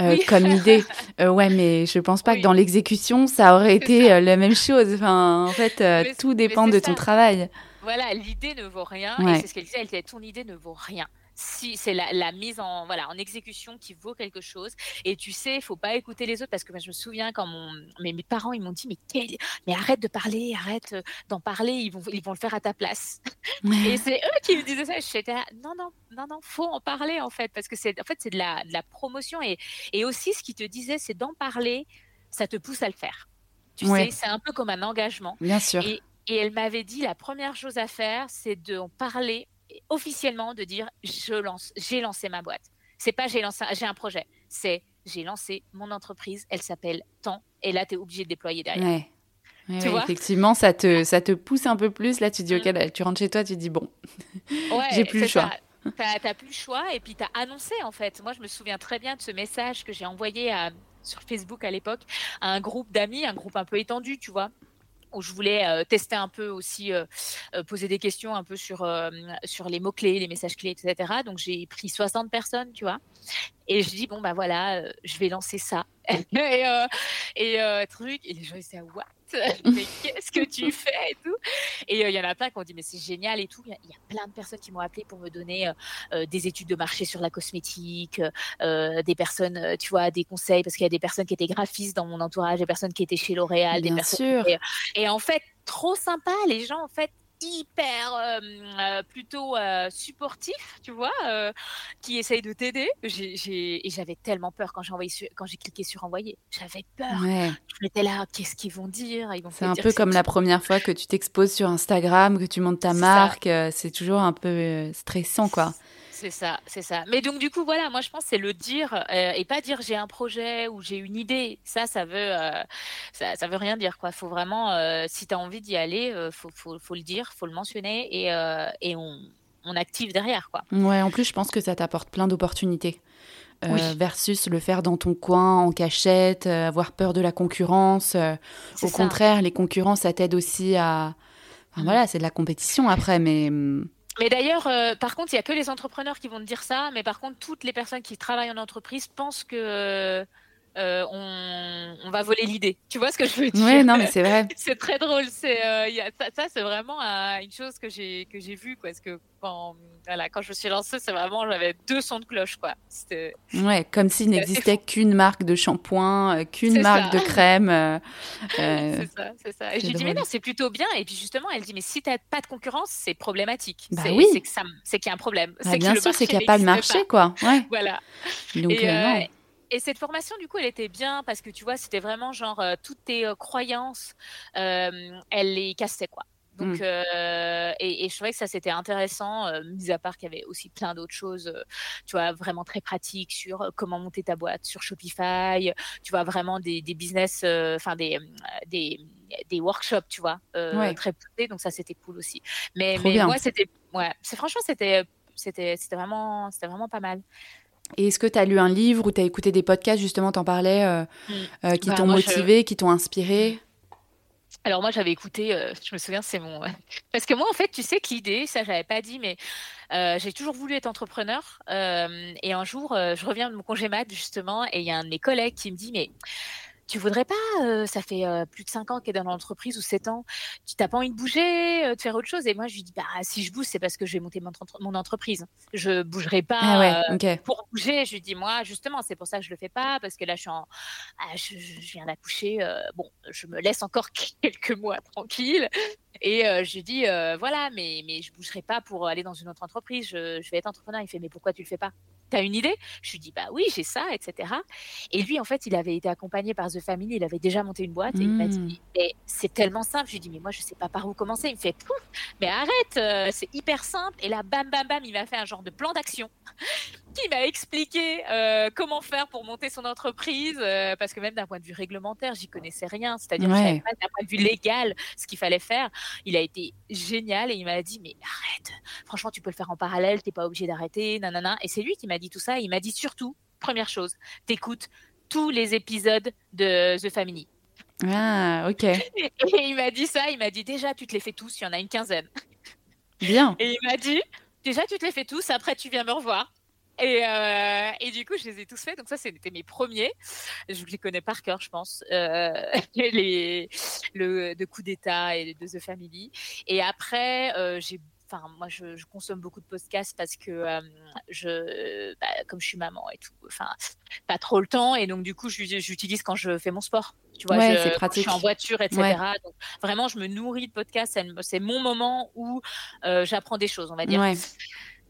euh, comme idée. ouais mais je pense pas que dans l'exécution ça aurait été la même chose. Enfin en fait tout dépend de ton travail. Voilà l'idée ne vaut rien et c'est ce qu'elle disait elle disait ton idée ne vaut rien. Si c'est la, mise en voilà en exécution qui vaut quelque chose et tu sais il faut pas écouter les autres parce que moi je me souviens quand mon mes, mes parents ils m'ont dit mais mais arrête de parler arrête euh, d'en parler ils vont ils vont le faire à ta place. Et c'est eux qui me disaient ça j'étais non non non non faut en parler en fait parce que c'est en fait c'est de la, de la promotion et et aussi ce qui te disait c'est d'en parler ça te pousse à le faire tu sais c'est un peu comme un engagement bien sûr et, et elle m'avait dit la première chose à faire c'est d'en parler officiellement de dire je lance, j'ai lancé ma boîte. C'est pas j'ai lancé, j'ai un projet. C'est j'ai lancé mon entreprise. Elle s'appelle Tant. Et là, tu es obligé de déployer derrière. tu vois? effectivement, ça te, ça te pousse un peu plus. Là, tu dis, OK, mm. tu rentres chez toi, tu dis, bon, j'ai plus le choix. Tu n'as plus le choix et puis tu as annoncé, en fait. Moi, je me souviens très bien de ce message que j'ai envoyé à, sur Facebook à l'époque à un groupe d'amis, un groupe un peu étendu, tu vois où je voulais euh, tester un peu aussi, euh, euh, poser des questions un peu sur, les mots-clés, les messages clés, etc. Donc j'ai pris 60 personnes, tu vois. Et je dis, bon, bah voilà, je vais lancer ça. et, truc, et les gens ils disaient, what mais qu'est-ce que tu fais et tout? Et il y en a plein qui ont dit, mais c'est génial et tout. Il y, a plein de personnes qui m'ont appelé pour me donner des études de marché sur la cosmétique, des personnes, tu vois, des conseils, parce qu'il y a des personnes qui étaient graphistes dans mon entourage, des personnes qui étaient chez L'Oréal, des personnes. Sûr. et en fait, trop sympa, les gens, en fait, hyper euh, euh, plutôt euh, supportif, tu vois, qui essaye de t'aider. Et j'avais tellement peur quand j'ai envoyé quand j'ai cliqué sur envoyer. J'avais peur. Je m'étais là, qu'est-ce qu'ils vont dire? C'est un peu comme la première fois que tu t'exposes sur Instagram, que tu montes ta marque. C'est toujours un peu stressant, quoi. C'est ça, c'est ça. Mais donc du coup voilà, moi je pense c'est le dire euh, et pas dire j'ai un projet ou j'ai une idée. Ça, ça veut, euh, ça, ça, veut rien dire quoi. Faut vraiment, euh, si tu as envie d'y aller, faut, faut, faut, le dire, faut le mentionner et, et on, on, active derrière quoi. Ouais, en plus je pense que ça t'apporte plein d'opportunités. versus le faire dans ton coin en cachette, avoir peur de la concurrence. au contraire, les concurrents, ça t'aide aussi à. Enfin, mm. Voilà, c'est de la compétition après, mais hum, mais d'ailleurs, euh, par contre, il y a que les entrepreneurs qui vont te dire ça, mais par contre, toutes les personnes qui travaillent en entreprise pensent que euh, on, va voler l'idée. Tu vois ce que je veux dire? Oui, non, mais c'est vrai. c'est très drôle. C'est euh, ça, c'est vraiment une chose que j'ai que j'ai vue, Parce que quand voilà, quand je me suis lancée, c'est vraiment j'avais deux sons de cloche, quoi. Ouais, comme s'il n'existait qu'une marque de shampoing, qu'une marque de crème. c'est ça, c'est ça. Et je lui dis mais non, c'est plutôt bien. Et puis justement, elle dit mais si t'as pas de concurrence, c'est problématique. Bah oui. C'est que ça, c'est qu'il y a un problème. Bah, bien sûr, c'est qu'il n'y a pas de marché, quoi. Ouais. Voilà. Donc non et cette formation, du coup, elle était bien parce que tu vois, c'était vraiment genre euh, toutes tes euh, croyances, euh, elle les cassait quoi. Donc, mmh. et, je trouvais que ça c'était intéressant, mis à part qu'il y avait aussi plein d'autres choses, tu vois, vraiment très pratiques sur comment monter ta boîte sur Shopify, tu vois, vraiment des, business, enfin des, des, des, workshops, tu vois, très poussés. Donc ça c'était cool aussi. Mais, mais moi c'était, ouais, c'est franchement c'était, c'était, c'était vraiment, c'était vraiment pas mal. Et est-ce que tu as lu un livre ou tu as écouté des podcasts, justement, t'en parlais, euh, mm. euh, qui bah, t'ont motivé, qui t'ont inspiré alors moi j'avais écouté, euh, je me souviens c'est mon parce que moi en fait tu sais que l'idée ça j'avais pas dit mais j'ai toujours voulu être entrepreneur et un jour je reviens de mon congé mat justement et il y a un de mes collègues qui me dit mais tu voudrais pas, euh, ça fait euh, plus de 5 ans qu'elle est dans l'entreprise ou 7 ans, tu n'as pas envie de bouger, euh, de faire autre chose Et moi, je lui dis, bah, si je bouge, c'est parce que je vais monter mon, mon entreprise. Je bougerai pas ah pour bouger. Je lui dis, moi, justement, c'est pour ça que je le fais pas, parce que là, je suis en, ah, je, viens d'accoucher. bon, je me laisse encore quelques mois tranquille. Et je lui dis, voilà, mais, mais je bougerai pas pour aller dans une autre entreprise. Je, je vais être entrepreneur. Il fait, mais pourquoi tu le fais pas? T'as une idée? Je lui dis bah oui, j'ai ça, etc. Et lui, en fait, il avait été accompagné par The Family, il avait déjà monté une boîte et il m'a dit mmh. mais c'est tellement simple. Je lui dis mais moi je sais pas par où commencer. Il me fait mais arrête, euh, c'est hyper simple. Et là, bam, bam, bam, il m'a fait un genre de plan d'action qui m'a expliqué euh, comment faire pour monter son entreprise, euh, parce que même d'un point de vue réglementaire, j'y connaissais rien. C'est-à-dire ouais. pas d'un point de vue légal ce qu'il fallait faire. Il a été génial et il m'a dit mais arrête, franchement tu peux le faire en parallèle, t'es pas obligé d'arrêter, nanana. Et c'est lui qui m'a dit tout ça. Il m'a dit surtout, première chose, t'écoutes tous les épisodes de The Family. Ah, ok. Et il m'a dit ça, il m'a dit déjà, tu te les fais tous, il y en a une quinzaine. Bien. Et il m'a dit, déjà, tu te les fais tous, après, tu viens me revoir. Et, euh, et, du coup, je les ai tous faits. Donc ça, c'était mes premiers. Je les connais par cœur, je pense. Euh, les, le de coup d'État et de The Family. Et après, euh, j'ai enfin, moi, je, consomme beaucoup de podcasts parce que je, bah, comme je suis maman et tout, enfin, pas trop le temps. Et donc, du coup, j'utilise quand je fais mon sport. Tu vois, c'est pratique. Je suis en voiture, etc. Donc, vraiment, je me nourris de podcasts. C'est mon moment où j'apprends des choses, on va dire.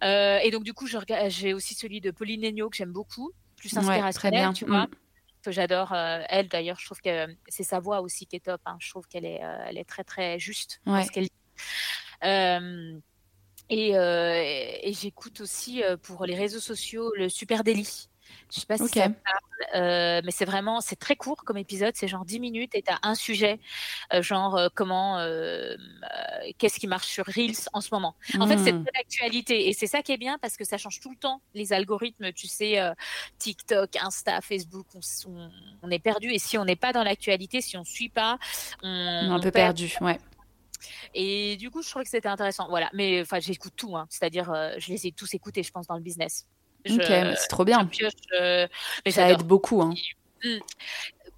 Et donc, du coup, j'ai aussi celui de Pauline Legnaud que j'aime beaucoup, plus inspirationnel, tu vois. Mm. Que j'adore. elle, d'ailleurs, je trouve que c'est sa voix aussi qui est top. Hein. Je trouve qu'elle est, elle est très, très juste ce qu'elle dit. Euh, et, euh, et j'écoute aussi euh, pour les réseaux sociaux le Super Daily. Je sais pas si ça parle, mais c'est vraiment, c'est très court comme épisode, c'est genre 10 minutes et tu as un sujet, genre comment, qu'est-ce qui marche sur Reels en ce moment. En fait, c'est de mmh. l'actualité et c'est ça qui est bien parce que ça change tout le temps. Les algorithmes, tu sais, TikTok, Insta, Facebook, on, on, est perdu et si on n'est pas dans l'actualité, si on suit pas, on, on est un peu perdu, ouais. Et du coup, je trouvais que c'était intéressant. Voilà. Mais enfin, j'écoute tout. Hein. C'est-à-dire, euh, je les ai tous écoutés, je pense, dans le business. Ok, c'est trop bien. Euh, ça aide beaucoup. Hein. Mmh.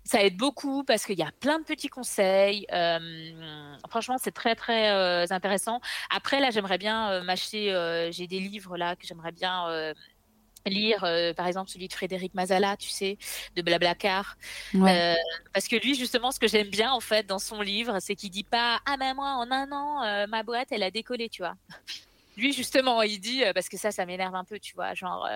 Ça aide beaucoup parce qu'il y a plein de petits conseils. Euh, franchement, c'est très très intéressant. Après, là, j'aimerais bien m'acheter. J'ai des livres là que j'aimerais bien lire euh, par exemple celui de Frédéric Mazala, tu sais, de Blablacar. Euh, parce que lui, justement, ce que j'aime bien en fait dans son livre, c'est qu'il dit pas ah mais moi en un an euh, ma boîte elle a décollé, tu vois. Lui justement, il dit parce que ça, ça m'énerve un peu, tu vois, genre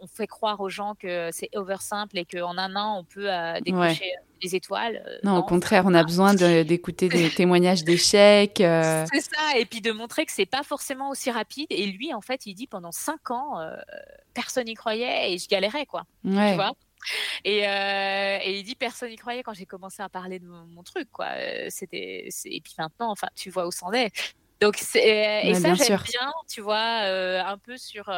on, fait croire aux gens que c'est over simple et qu'en un an on peut décrocher des étoiles. Euh, non, au contraire, on a besoin d'écouter des témoignages d'échecs. Euh. C'est ça, et puis de montrer que c'est pas forcément aussi rapide. Et lui, en fait, il dit pendant cinq ans, euh, personne n'y croyait et je galérais, quoi. Tu vois et, et, il dit personne n'y croyait quand j'ai commencé à parler de mon, truc quoi c'était et puis maintenant enfin tu vois où c'en est donc c'est et ça j'aime bien tu vois un peu sur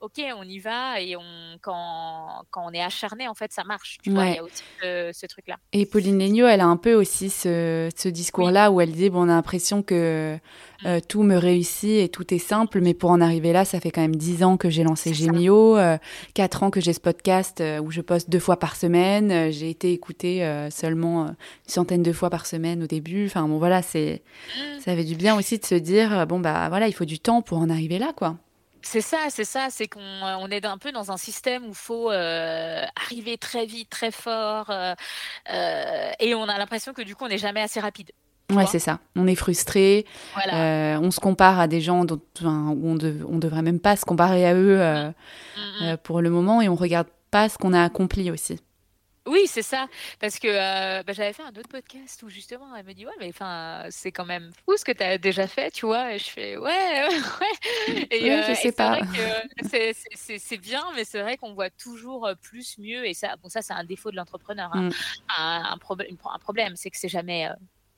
ok, on y va et on, quand, quand on est acharné, en fait, ça marche. Tu vois, il y a aussi ce, truc-là. Et Pauline Legnaud, elle a un peu aussi ce, ce discours-là où elle dit bon, on a l'impression que mm. euh, tout me réussit et tout est simple, mais pour en arriver là, ça fait quand même dix ans que j'ai lancé Gémio, euh, quatre ans que j'ai ce podcast euh, où je poste deux fois par semaine. j'ai été écoutée seulement une centaine de fois par semaine au début. Enfin bon, voilà, c'est mm. ça avait du bien aussi de se dire bon bah voilà, il faut du temps pour en arriver là, quoi. C'est ça, c'est ça, c'est qu'on euh, on est un peu dans un système où il faut euh, arriver très vite, très fort, euh, et on a l'impression que du coup on n'est jamais assez rapide. Ouais, c'est ça. On est frustré. on se compare à des gens dont, on, ne devrait même pas se comparer à eux mmh. Mmh, mmh. pour le moment, et on regarde pas ce qu'on a accompli aussi. Oui, c'est ça. Parce que euh, bah, j'avais fait un autre podcast où justement, elle me dit Ouais, mais enfin, c'est quand même fou ce que tu as déjà fait, tu vois. Et je fais Ouais, ouais. Et, euh, je sais pas. C'est bien, mais c'est vrai qu'on voit toujours euh, plus, mieux. Et ça, bon, ça c'est un défaut de l'entrepreneur. Hein. Mm. Un, un, problème, c'est que c'est jamais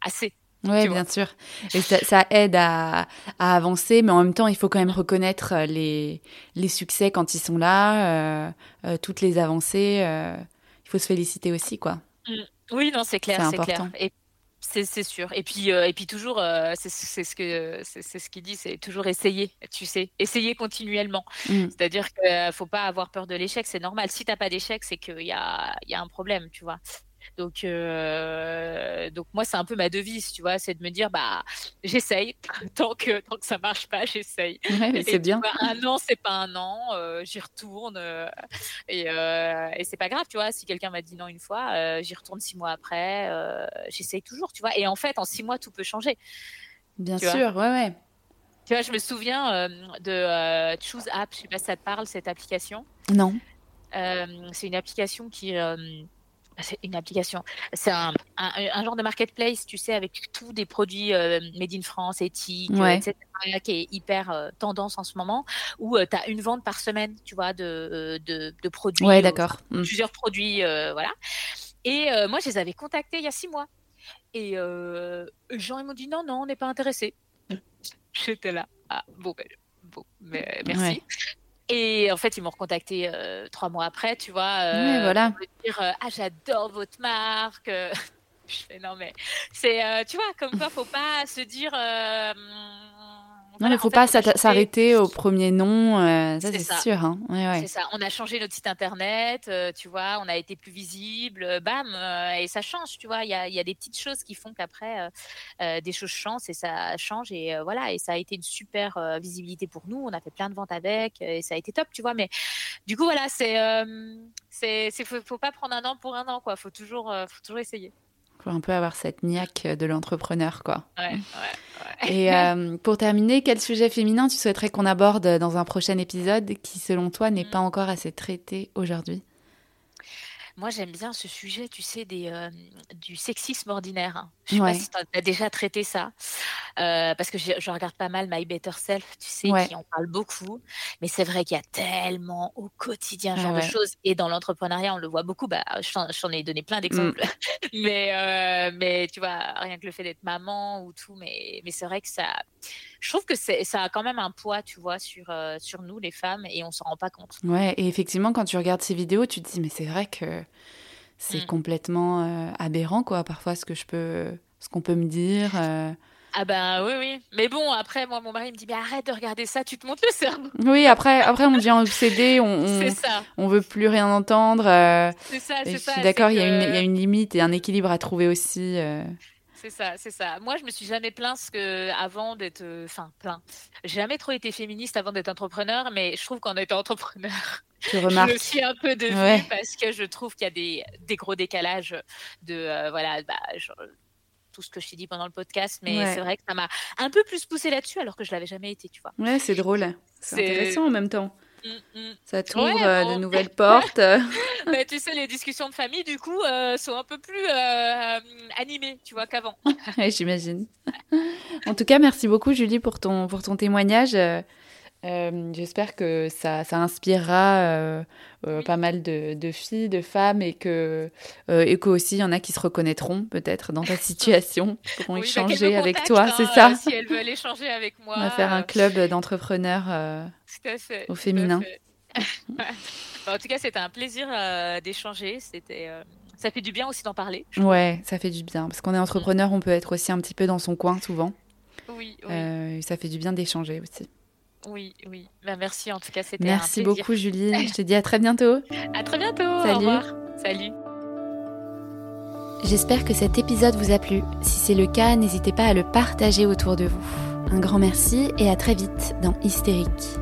assez. Oui, bien sûr. Et ça, aide à, à, avancer, mais en même temps, il faut quand même reconnaître les, les succès quand ils sont là, toutes les avancées il faut se féliciter aussi, quoi. Mm. Oui, non, c'est clair, c'est clair. Et c'est sûr. Et puis, euh, et puis toujours, euh, c'est ce que c'est ce qu'il dit, c'est toujours essayer. Tu sais, essayer continuellement. Mm. C'est-à-dire qu'il ne faut pas avoir peur de l'échec. C'est normal. Si tu n'as pas d'échec, c'est qu'il y a, y a un problème, tu vois. Donc, euh, donc moi, c'est un peu ma devise, tu vois, c'est de me dire, bah, j'essaye. tant que tant que ça marche pas, j'essaye. c'est bien. un an, c'est pas un an. Euh, j'y retourne euh, et, et c'est pas grave, tu vois. Si quelqu'un m'a dit non une fois, j'y retourne six mois après. j'essaye toujours, tu vois. Et en fait, en six mois, tout peut changer. Bien sûr, ouais, ouais. Tu vois, je me souviens de Choose App. Je sais pas si ça te parle cette application. Non. c'est une application qui c'est une application. C'est un, un, genre de marketplace, tu sais, avec tous des produits euh, made in France, éthiques, etc., qui est hyper euh, tendance en ce moment, où euh, tu as une vente par semaine, tu vois, de, de, de produits. Ouais, d'accord. Mm. Plusieurs produits, voilà. Et moi, je les avais contactés il y a six mois. Et les gens, ils m'ont dit non, non, on n'est pas intéressé. J'étais là. Ah, bon, ben, bon mais, merci. Et en fait, ils m'ont recontacté euh, trois mois après, tu vois. Euh, voilà. Pour me dire, euh, ah, j'adore votre marque. je fais, non, mais c'est, tu vois, comme quoi, faut pas se dire, Non, il ne faut pas s'arrêter au premier nom, euh, ça c'est sûr. Hein. C'est ça. On a changé notre site internet, euh, tu vois, on a été plus visible, euh, bam, et ça change, tu vois. Il y a, y a, des petites choses qui font qu'après, des choses changent et ça change. Et voilà, et ça a été une super visibilité pour nous. On a fait plein de ventes avec et ça a été top, tu vois. Mais du coup, voilà, c'est. c'est faut, faut pas prendre un an pour un an, quoi. Faut toujours, faut toujours essayer faut un peu avoir cette niaque de l'entrepreneur, quoi. Et euh, pour terminer, quel sujet féminin tu souhaiterais qu'on aborde dans un prochain épisode qui, selon toi, n'est mm. pas encore assez traité aujourd'hui? Moi, j'aime bien ce sujet, tu sais, des, euh, du sexisme ordinaire. Hein. Je sais pas si tu as déjà traité ça, euh, parce que je, regarde pas mal My Better Self, tu sais, qui en parle beaucoup. Mais c'est vrai qu'il y a tellement au quotidien ce genre de choses. Et dans l'entrepreneuriat, on le voit beaucoup. Bah, J'en ai donné plein d'exemples. Mm. mais, euh, mais tu vois, rien que le fait d'être maman ou tout. Mais, mais c'est vrai que ça je trouve que ça a quand même un poids, tu vois, sur, euh, sur nous, les femmes, et on s'en rend pas compte. Ouais, et effectivement, quand tu regardes ces vidéos, tu te dis, mais c'est vrai que c'est mm. complètement euh, aberrant, quoi, parfois, ce que je peux, ce qu'on peut me dire. Euh. Ah ben oui, oui. Mais bon, après, moi, mon mari me dit, mais arrête de regarder ça, tu te montes le cerveau. Oui, après, après on devient obsédé, on, on, on veut plus rien entendre. c'est ça, c'est ça. Je suis d'accord, il y, y, a une limite et un équilibre à trouver aussi. C'est ça, c'est ça. Moi, je me suis jamais plaint que avant d'être, euh, enfin, plaint. J'ai jamais trop été féministe avant d'être entrepreneur, mais je trouve qu'en étant entrepreneur, je me suis un peu devenue parce que je trouve qu'il y a des, des, gros décalages de, euh, voilà, bah, tout ce que je t'ai dit pendant le podcast, mais c'est vrai que ça m'a un peu plus poussé là-dessus alors que je l'avais jamais été, tu vois. Ouais, c'est drôle. C'est intéressant en même temps. Ça t'ouvre euh, de nouvelles portes. Mais tu sais, les discussions de famille, du coup, euh, sont un peu plus euh, animées, tu vois, qu'avant. J'imagine. en tout cas, merci beaucoup, Julie, pour ton, pour ton témoignage. J'espère que ça, ça inspirera pas mal de, de, filles, de femmes et que et aussi il y en a qui se reconnaîtront peut-être dans ta situation, pourront bah, échanger avec toi, c'est hein, ça? Si elles veulent échanger avec moi. On va faire un club d'entrepreneurs au féminin. Bah, en tout cas, c'était un plaisir euh, d'échanger. C'était, euh, ça fait du bien aussi d'en parler. Ouais, ça fait du bien parce qu'on est entrepreneur, on peut être aussi un petit peu dans son coin souvent. Oui. oui. Euh, ça fait du bien d'échanger aussi. Oui, oui. Bah, merci en tout cas, c'était Merci beaucoup Julie. Je te dis à très bientôt. À très bientôt. Salut. Au revoir. Salut. J'espère que cet épisode vous a plu. Si c'est le cas, n'hésitez pas à le partager autour de vous. Un grand merci et à très vite dans Hystérique.